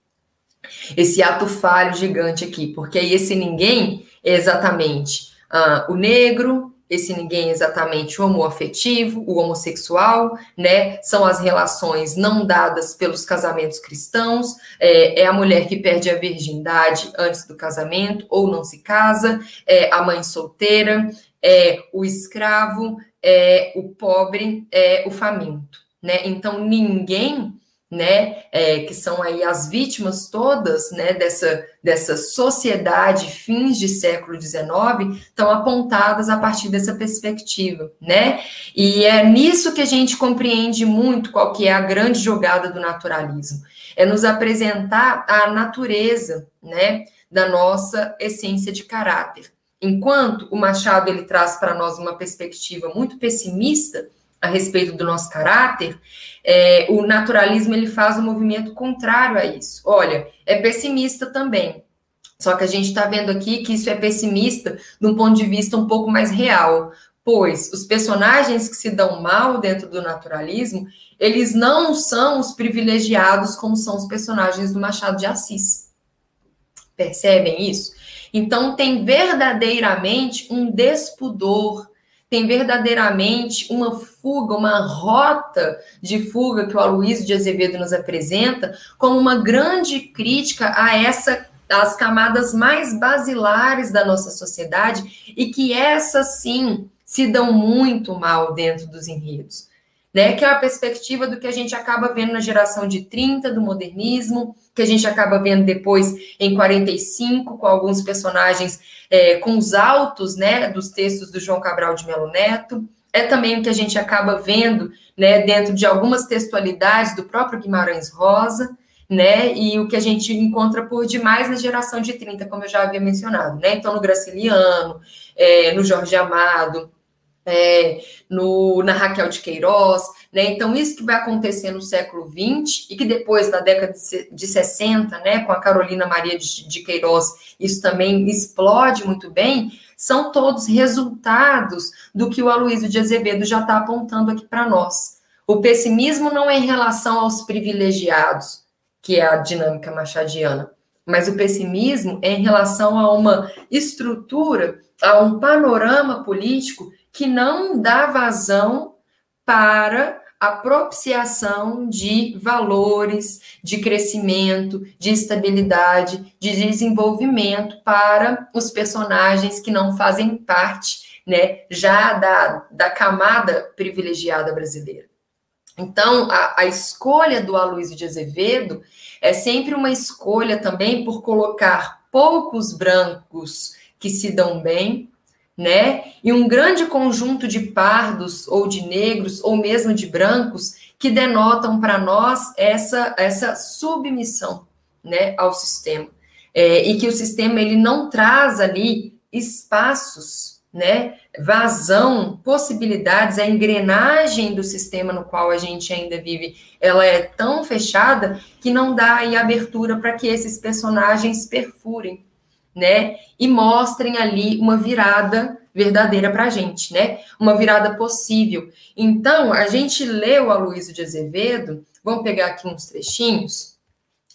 esse ato falho gigante aqui, porque aí esse ninguém é exatamente ah, o negro, esse ninguém é exatamente o homoafetivo, o homossexual, né? São as relações não dadas pelos casamentos cristãos, é, é, a mulher que perde a virgindade antes do casamento ou não se casa, é a mãe solteira, é o escravo, é o pobre, é o faminto, né? Então ninguém, né, é, que são aí as vítimas todas, né, dessa, dessa sociedade fins de século XIX, estão apontadas a partir dessa perspectiva, né? E é nisso que a gente compreende muito qual que é a grande jogada do naturalismo, é nos apresentar a natureza, né, da nossa essência de caráter. Enquanto o Machado ele traz para nós uma perspectiva muito pessimista a respeito do nosso caráter, é, o naturalismo ele faz um movimento contrário a isso. Olha, é pessimista também. Só que a gente está vendo aqui que isso é pessimista de um ponto de vista um pouco mais real, pois os personagens que se dão mal dentro do naturalismo, eles não são os privilegiados como são os personagens do Machado de Assis. Percebem isso? Então, tem verdadeiramente um despudor, tem verdadeiramente uma fuga, uma rota de fuga que o Aloysio de Azevedo nos apresenta como uma grande crítica a essa as camadas mais basilares da nossa sociedade e que essas sim se dão muito mal dentro dos enredos né? Que é a perspectiva do que a gente acaba vendo na geração de 30 do modernismo, que a gente acaba vendo depois em 45, com alguns personagens é, com os altos, né, dos textos do João Cabral de Melo Neto. É também o que a gente acaba vendo, né, dentro de algumas textualidades do próprio Guimarães Rosa, né, e o que a gente encontra por demais na geração de 30, como eu já havia mencionado, né, então no Graciliano, é, no Jorge Amado, é, no, na Raquel de Queiroz, né? Então, isso que vai acontecer no século XX e que depois, na década de 60, né, com a Carolina Maria de, de Queiroz, isso também explode muito bem, são todos resultados do que o Aloysio de Azevedo já está apontando aqui para nós. O pessimismo não é em relação aos privilegiados, que é a dinâmica machadiana, mas o pessimismo é em relação a uma estrutura, a um panorama político que não dá vazão para a propiciação de valores, de crescimento, de estabilidade, de desenvolvimento para os personagens que não fazem parte, né, já da, da camada privilegiada brasileira. Então, a, a escolha do Aloysio de Azevedo é sempre uma escolha também por colocar poucos brancos que se dão bem, né? E um grande conjunto de pardos ou de negros ou mesmo de brancos que denotam para nós essa essa submissão, né, ao sistema. É, e que o sistema ele não traz ali espaços, né, vazão, possibilidades, a engrenagem do sistema no qual a gente ainda vive, ela é tão fechada que não dá aí abertura para que esses personagens perfurem né? E mostrem ali uma virada verdadeira para a gente, né? Uma virada possível. Então, a gente leu a Luísa de Azevedo, vamos pegar aqui uns trechinhos.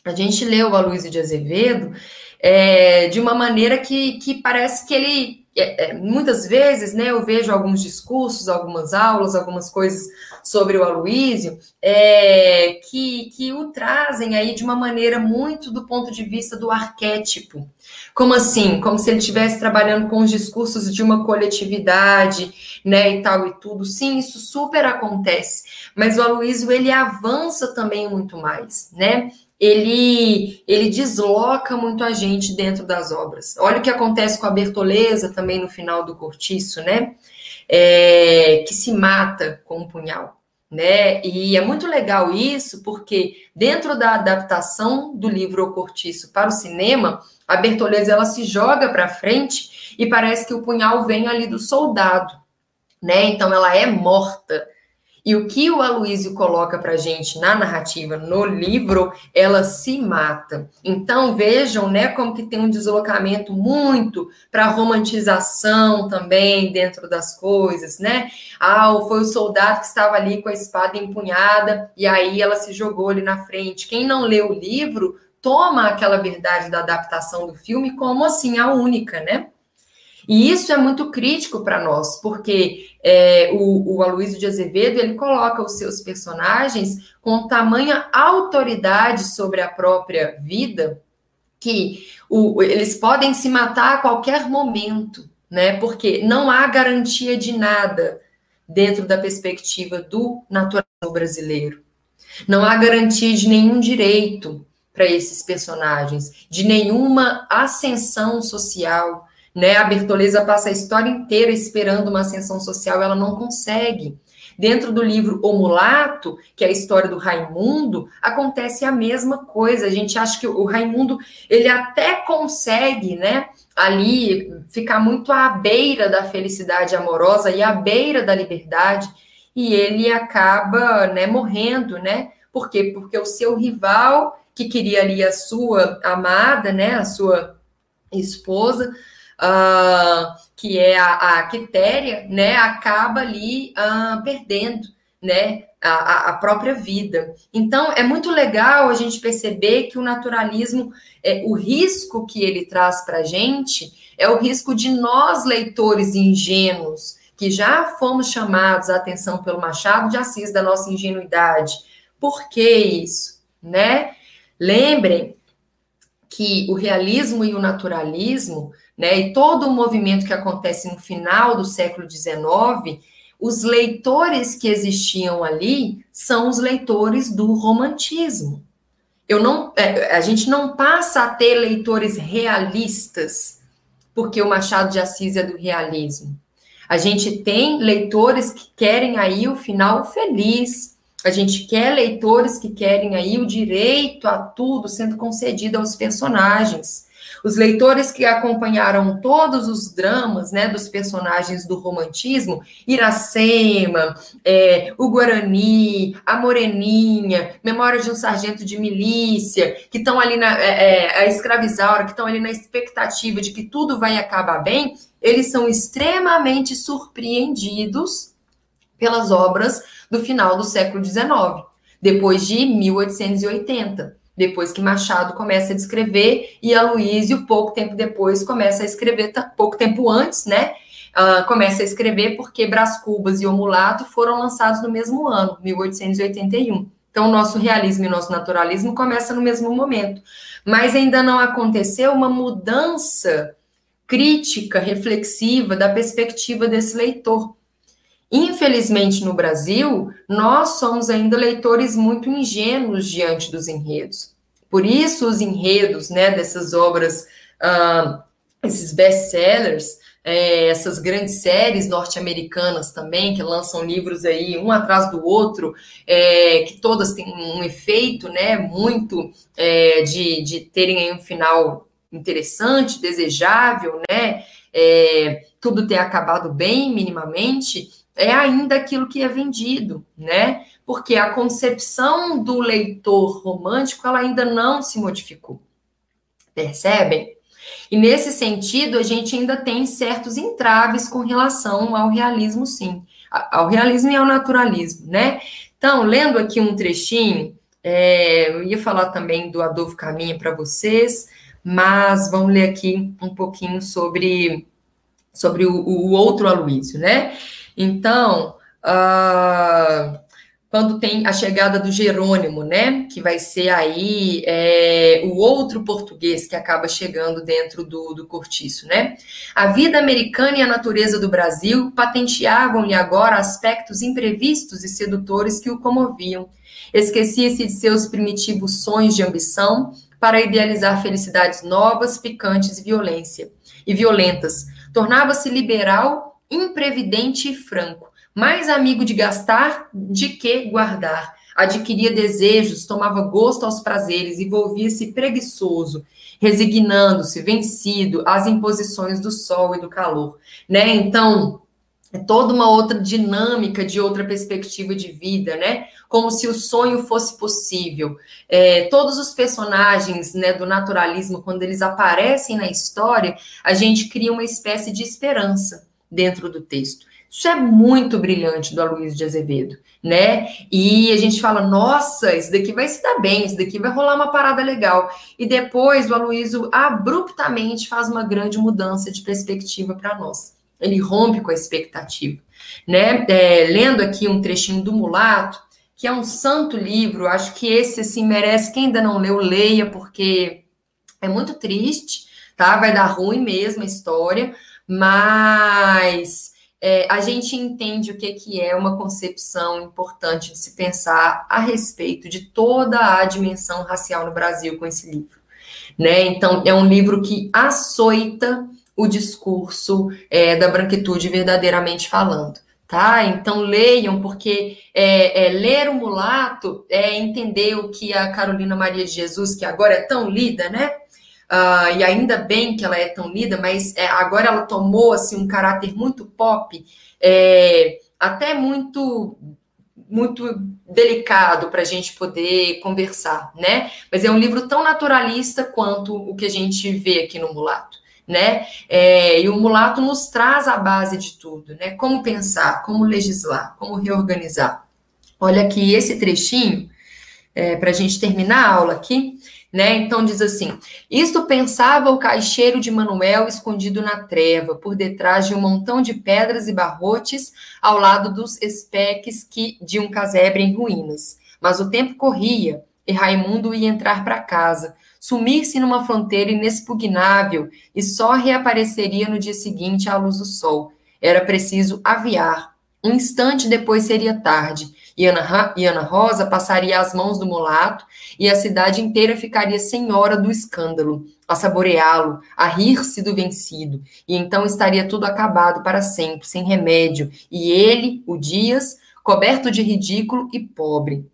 A gente leu a Luísa de Azevedo é, de uma maneira que, que parece que ele é, é, muitas vezes, né, eu vejo alguns discursos, algumas aulas, algumas coisas sobre o Aloísio, é, que, que o trazem aí de uma maneira muito do ponto de vista do arquétipo. Como assim? Como se ele estivesse trabalhando com os discursos de uma coletividade, né, e tal e tudo. Sim, isso super acontece, mas o Aloísio, ele avança também muito mais, né? Ele, ele desloca muito a gente dentro das obras. Olha o que acontece com a Bertoleza também no final do Cortiço, né? É, que se mata com um punhal. né? E é muito legal isso, porque dentro da adaptação do livro O Cortiço para o cinema, a Bertoleza ela se joga para frente e parece que o punhal vem ali do soldado, né? Então ela é morta. E o que o Aloísio coloca para gente na narrativa, no livro, ela se mata. Então vejam, né, como que tem um deslocamento muito para romantização também dentro das coisas, né? Ah, foi o soldado que estava ali com a espada empunhada e aí ela se jogou ali na frente. Quem não lê o livro toma aquela verdade da adaptação do filme como assim a única, né? E isso é muito crítico para nós, porque é, o, o Aloysio de Azevedo ele coloca os seus personagens com tamanha autoridade sobre a própria vida que o, eles podem se matar a qualquer momento, né? Porque não há garantia de nada dentro da perspectiva do naturalismo brasileiro. Não há garantia de nenhum direito para esses personagens, de nenhuma ascensão social, né? A Bertoleza passa a história inteira esperando uma ascensão social, ela não consegue. Dentro do livro O Mulato, que é a história do Raimundo, acontece a mesma coisa. A gente acha que o Raimundo, ele até consegue, né, ali ficar muito à beira da felicidade amorosa e à beira da liberdade, e ele acaba, né, morrendo, né? Por quê? Porque o seu rival, que queria ali a sua amada, né, a sua esposa, uh, que é a, a Quitéria, né, acaba ali uh, perdendo, né, a, a, própria vida. Então, é muito legal a gente perceber que o naturalismo, é, o risco que ele traz para a gente é o risco de nós, leitores ingênuos, que já fomos chamados a atenção pelo Machado de Assis da nossa ingenuidade. Por que isso? Né? Lembrem que o realismo e o naturalismo né? E todo o movimento que acontece no final do século XIX, os leitores que existiam ali são os leitores do romantismo. Eu não, é, a gente não passa a ter leitores realistas, porque o Machado de Assis é do realismo. A gente tem leitores que querem aí o final feliz. A gente quer leitores que querem aí o direito a tudo sendo concedido aos personagens. Os leitores que acompanharam todos os dramas né, dos personagens do romantismo, Iracema, é, o Guarani, a Moreninha, Memória de um Sargento de Milícia, que estão ali na é, é, a escravizaura, que estão ali na expectativa de que tudo vai acabar bem, eles são extremamente surpreendidos pelas obras do final do século XIX, depois de 1880 depois que Machado começa a descrever, e Aloísio, pouco tempo depois, começa a escrever, pouco tempo antes, né? Uh, começa a escrever porque Brás Cubas e O Mulato foram lançados no mesmo ano, 1881. Então, o nosso realismo e o nosso naturalismo começa no mesmo momento. Mas ainda não aconteceu uma mudança crítica, reflexiva da perspectiva desse leitor. Infelizmente, no Brasil, nós somos ainda leitores muito ingênuos diante dos enredos. Por isso, os enredos né, dessas obras, uh, esses best-sellers, é, essas grandes séries norte-americanas também, que lançam livros aí um atrás do outro, é, que todas têm um efeito né, muito é, de, de terem um final interessante, desejável, né? É, tudo ter acabado bem, minimamente, é ainda aquilo que é vendido, né? Porque a concepção do leitor romântico ela ainda não se modificou. Percebem? E nesse sentido, a gente ainda tem certos entraves com relação ao realismo, sim. Ao realismo e ao naturalismo, né? Então, lendo aqui um trechinho, é, eu ia falar também do Adolfo Caminha para vocês, mas vamos ler aqui um pouquinho sobre, sobre o, o outro Aloysio, né? Então, uh, quando tem a chegada do Jerônimo, né, que vai ser aí é, o outro português que acaba chegando dentro do, do cortiço, né? A vida americana e a natureza do Brasil patenteavam-lhe agora aspectos imprevistos e sedutores que o comoviam. Esquecia-se de seus primitivos sonhos de ambição para idealizar felicidades novas, picantes e violência e violentas. Tornava-se liberal imprevidente e franco, mais amigo de gastar de que guardar. Adquiria desejos, tomava gosto aos prazeres e volvia-se preguiçoso, resignando-se, vencido às imposições do sol e do calor, né? Então, é toda uma outra dinâmica de outra perspectiva de vida, né? Como se o sonho fosse possível. É, todos os personagens né, do naturalismo, quando eles aparecem na história, a gente cria uma espécie de esperança dentro do texto. Isso é muito brilhante do Aloysio de Azevedo, né? E a gente fala, nossa, isso daqui vai se dar bem, isso daqui vai rolar uma parada legal. E depois o Aloysio abruptamente faz uma grande mudança de perspectiva para nós ele rompe com a expectativa. Né? É, lendo aqui um trechinho do Mulato, que é um santo livro, acho que esse assim merece, quem ainda não leu, leia, porque é muito triste, tá? Vai dar ruim mesmo a história, mas é, a gente entende o que, que é uma concepção importante de se pensar a respeito de toda a dimensão racial no Brasil com esse livro. Né? Então, é um livro que açoita o discurso é, da branquitude verdadeiramente falando. Tá? Então leiam, porque é, é, ler o mulato é entender o que a Carolina Maria de Jesus, que agora é tão lida, né? Uh, e ainda bem que ela é tão lida, mas é, agora ela tomou assim um caráter muito pop, é, até muito muito delicado para a gente poder conversar, né? Mas é um livro tão naturalista quanto o que a gente vê aqui no Mulato né? É, e o mulato nos traz a base de tudo, né? Como pensar, como legislar, como reorganizar. Olha aqui esse trechinho, é, para a gente terminar a aula aqui, né? Então diz assim: Isto pensava o caixeiro de Manuel escondido na treva, por detrás de um montão de pedras e barrotes, ao lado dos espeques que de um casebre em ruínas. Mas o tempo corria, e Raimundo ia entrar para casa, sumir-se numa fronteira inexpugnável e só reapareceria no dia seguinte à luz do sol. Era preciso aviar. Um instante depois seria tarde, e Ana, e Ana Rosa passaria as mãos do mulato, e a cidade inteira ficaria senhora do escândalo, a saboreá-lo, a rir-se do vencido, e então estaria tudo acabado para sempre, sem remédio, e ele, o Dias, coberto de ridículo e pobre.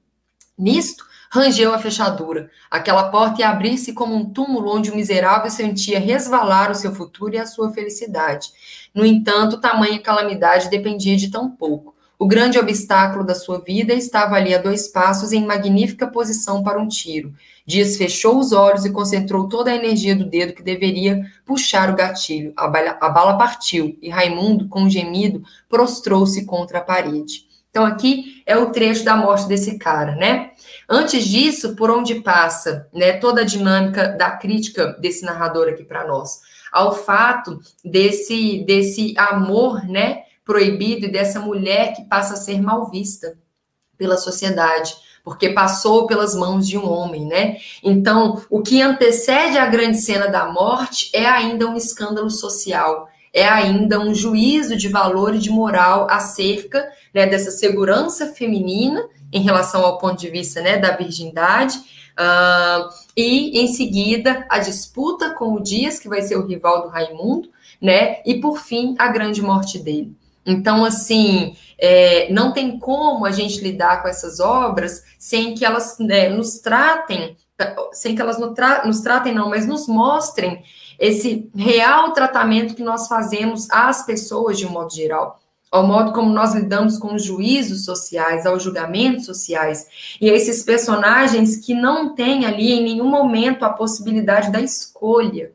Nisto, rangeu a fechadura. Aquela porta ia abrir-se como um túmulo onde o miserável sentia resvalar o seu futuro e a sua felicidade. No entanto, tamanha calamidade dependia de tão pouco. O grande obstáculo da sua vida estava ali a dois passos em magnífica posição para um tiro. Dias fechou os olhos e concentrou toda a energia do dedo que deveria puxar o gatilho. A bala, a bala partiu e Raimundo, com um gemido, prostrou-se contra a parede. Então, aqui é o trecho da morte desse cara, né? Antes disso, por onde passa né, toda a dinâmica da crítica desse narrador aqui para nós? Ao fato desse, desse amor né, proibido e dessa mulher que passa a ser mal vista pela sociedade, porque passou pelas mãos de um homem, né? Então, o que antecede a grande cena da morte é ainda um escândalo social, é ainda um juízo de valor e de moral acerca né, dessa segurança feminina em relação ao ponto de vista né, da virgindade. Uh, e em seguida a disputa com o Dias, que vai ser o rival do Raimundo, né? E por fim a grande morte dele. Então, assim, é, não tem como a gente lidar com essas obras sem que elas né, nos tratem, sem que elas nos, tra nos tratem, não, mas nos mostrem esse real tratamento que nós fazemos às pessoas de um modo geral ao modo como nós lidamos com os juízos sociais, aos julgamentos sociais, e esses personagens que não têm ali em nenhum momento a possibilidade da escolha.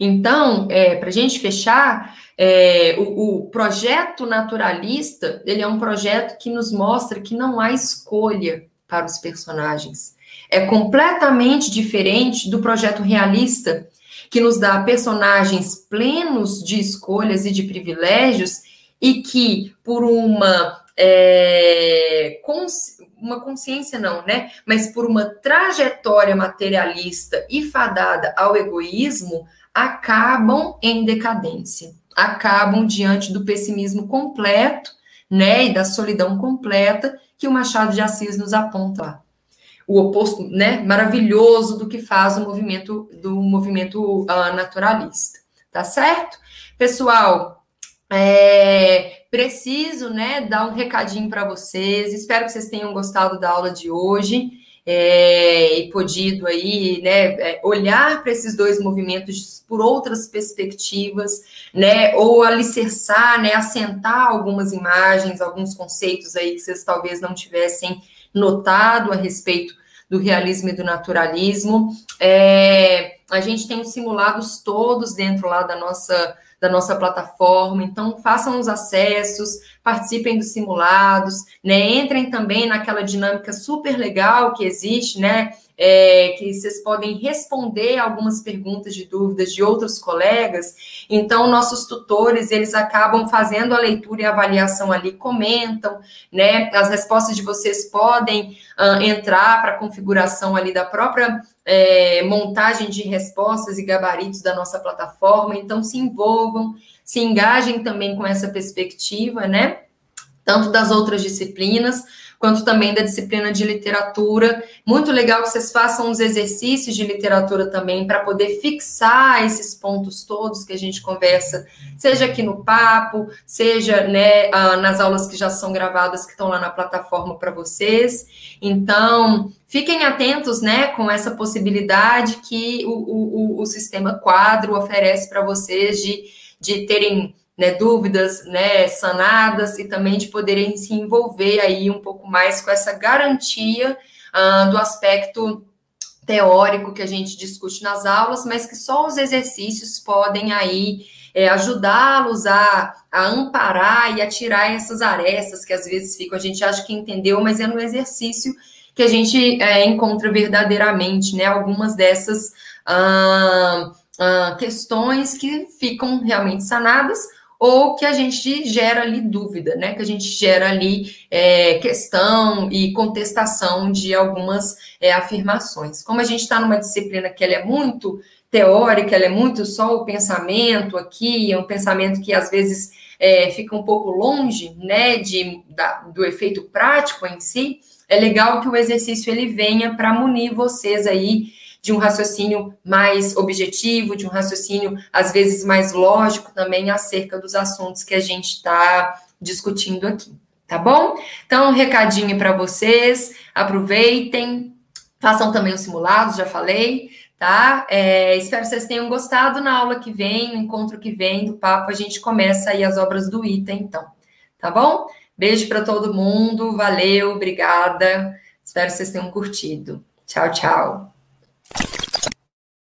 Então, é, para a gente fechar, é, o, o, projeto naturalista ele é um projeto que nos mostra que não há escolha para os personagens. É completamente diferente do projeto realista, que nos dá personagens plenos de escolhas e de privilégios e que por uma é, consci, uma consciência não, né? Mas por uma trajetória materialista e fadada ao egoísmo, acabam em decadência, acabam diante do pessimismo completo, né? E da solidão completa que o Machado de Assis nos aponta lá. O oposto, né? Maravilhoso do que faz o movimento do movimento uh, naturalista, tá certo? Pessoal, é, preciso, né, dar um recadinho para vocês. Espero que vocês tenham gostado da aula de hoje é, e podido aí, né, é, olhar para esses dois movimentos por outras perspectivas, né, ou alicerçar, né, assentar algumas imagens, alguns conceitos aí que vocês talvez não tivessem notado a respeito do realismo e do naturalismo. É, a gente tem os simulados todos dentro lá da nossa da nossa plataforma. Então, façam os acessos, participem dos simulados, né? Entrem também naquela dinâmica super legal que existe, né? É, que vocês podem responder algumas perguntas de dúvidas de outros colegas. Então, nossos tutores, eles acabam fazendo a leitura e avaliação ali, comentam, né? As respostas de vocês podem uh, entrar para a configuração ali da própria é, montagem de respostas e gabaritos da nossa plataforma. Então, se envolvam, se engajem também com essa perspectiva, né? Tanto das outras disciplinas, quanto também da disciplina de literatura. Muito legal que vocês façam uns exercícios de literatura também para poder fixar esses pontos todos que a gente conversa, seja aqui no papo, seja né, ah, nas aulas que já são gravadas que estão lá na plataforma para vocês. Então, fiquem atentos né, com essa possibilidade que o, o, o sistema quadro oferece para vocês de, de terem né, dúvidas né, sanadas e também de poderem se envolver aí um pouco mais com essa garantia uh, do aspecto teórico que a gente discute nas aulas, mas que só os exercícios podem aí é, ajudá-los a, a amparar e a tirar essas arestas que às vezes ficam, a gente acha que entendeu, mas é no exercício que a gente é, encontra verdadeiramente, né, algumas dessas ah, ah, questões que ficam realmente sanadas ou que a gente gera ali dúvida, né? Que a gente gera ali é, questão e contestação de algumas é, afirmações. Como a gente está numa disciplina que ela é muito teórica, ela é muito só o pensamento aqui, é um pensamento que às vezes é, fica um pouco longe, né, de, da, do efeito prático em si, é legal que o exercício ele venha para munir vocês aí de um raciocínio mais objetivo, de um raciocínio, às vezes, mais lógico também acerca dos assuntos que a gente está discutindo aqui, tá bom? Então, um recadinho para vocês, aproveitem, façam também os simulados, já falei, tá? É, espero que vocês tenham gostado na aula que vem, no encontro que vem do papo, a gente começa aí as obras do ITA, então, tá bom? Beijo para todo mundo, valeu, obrigada. Espero que vocês tenham curtido. Tchau, tchau. You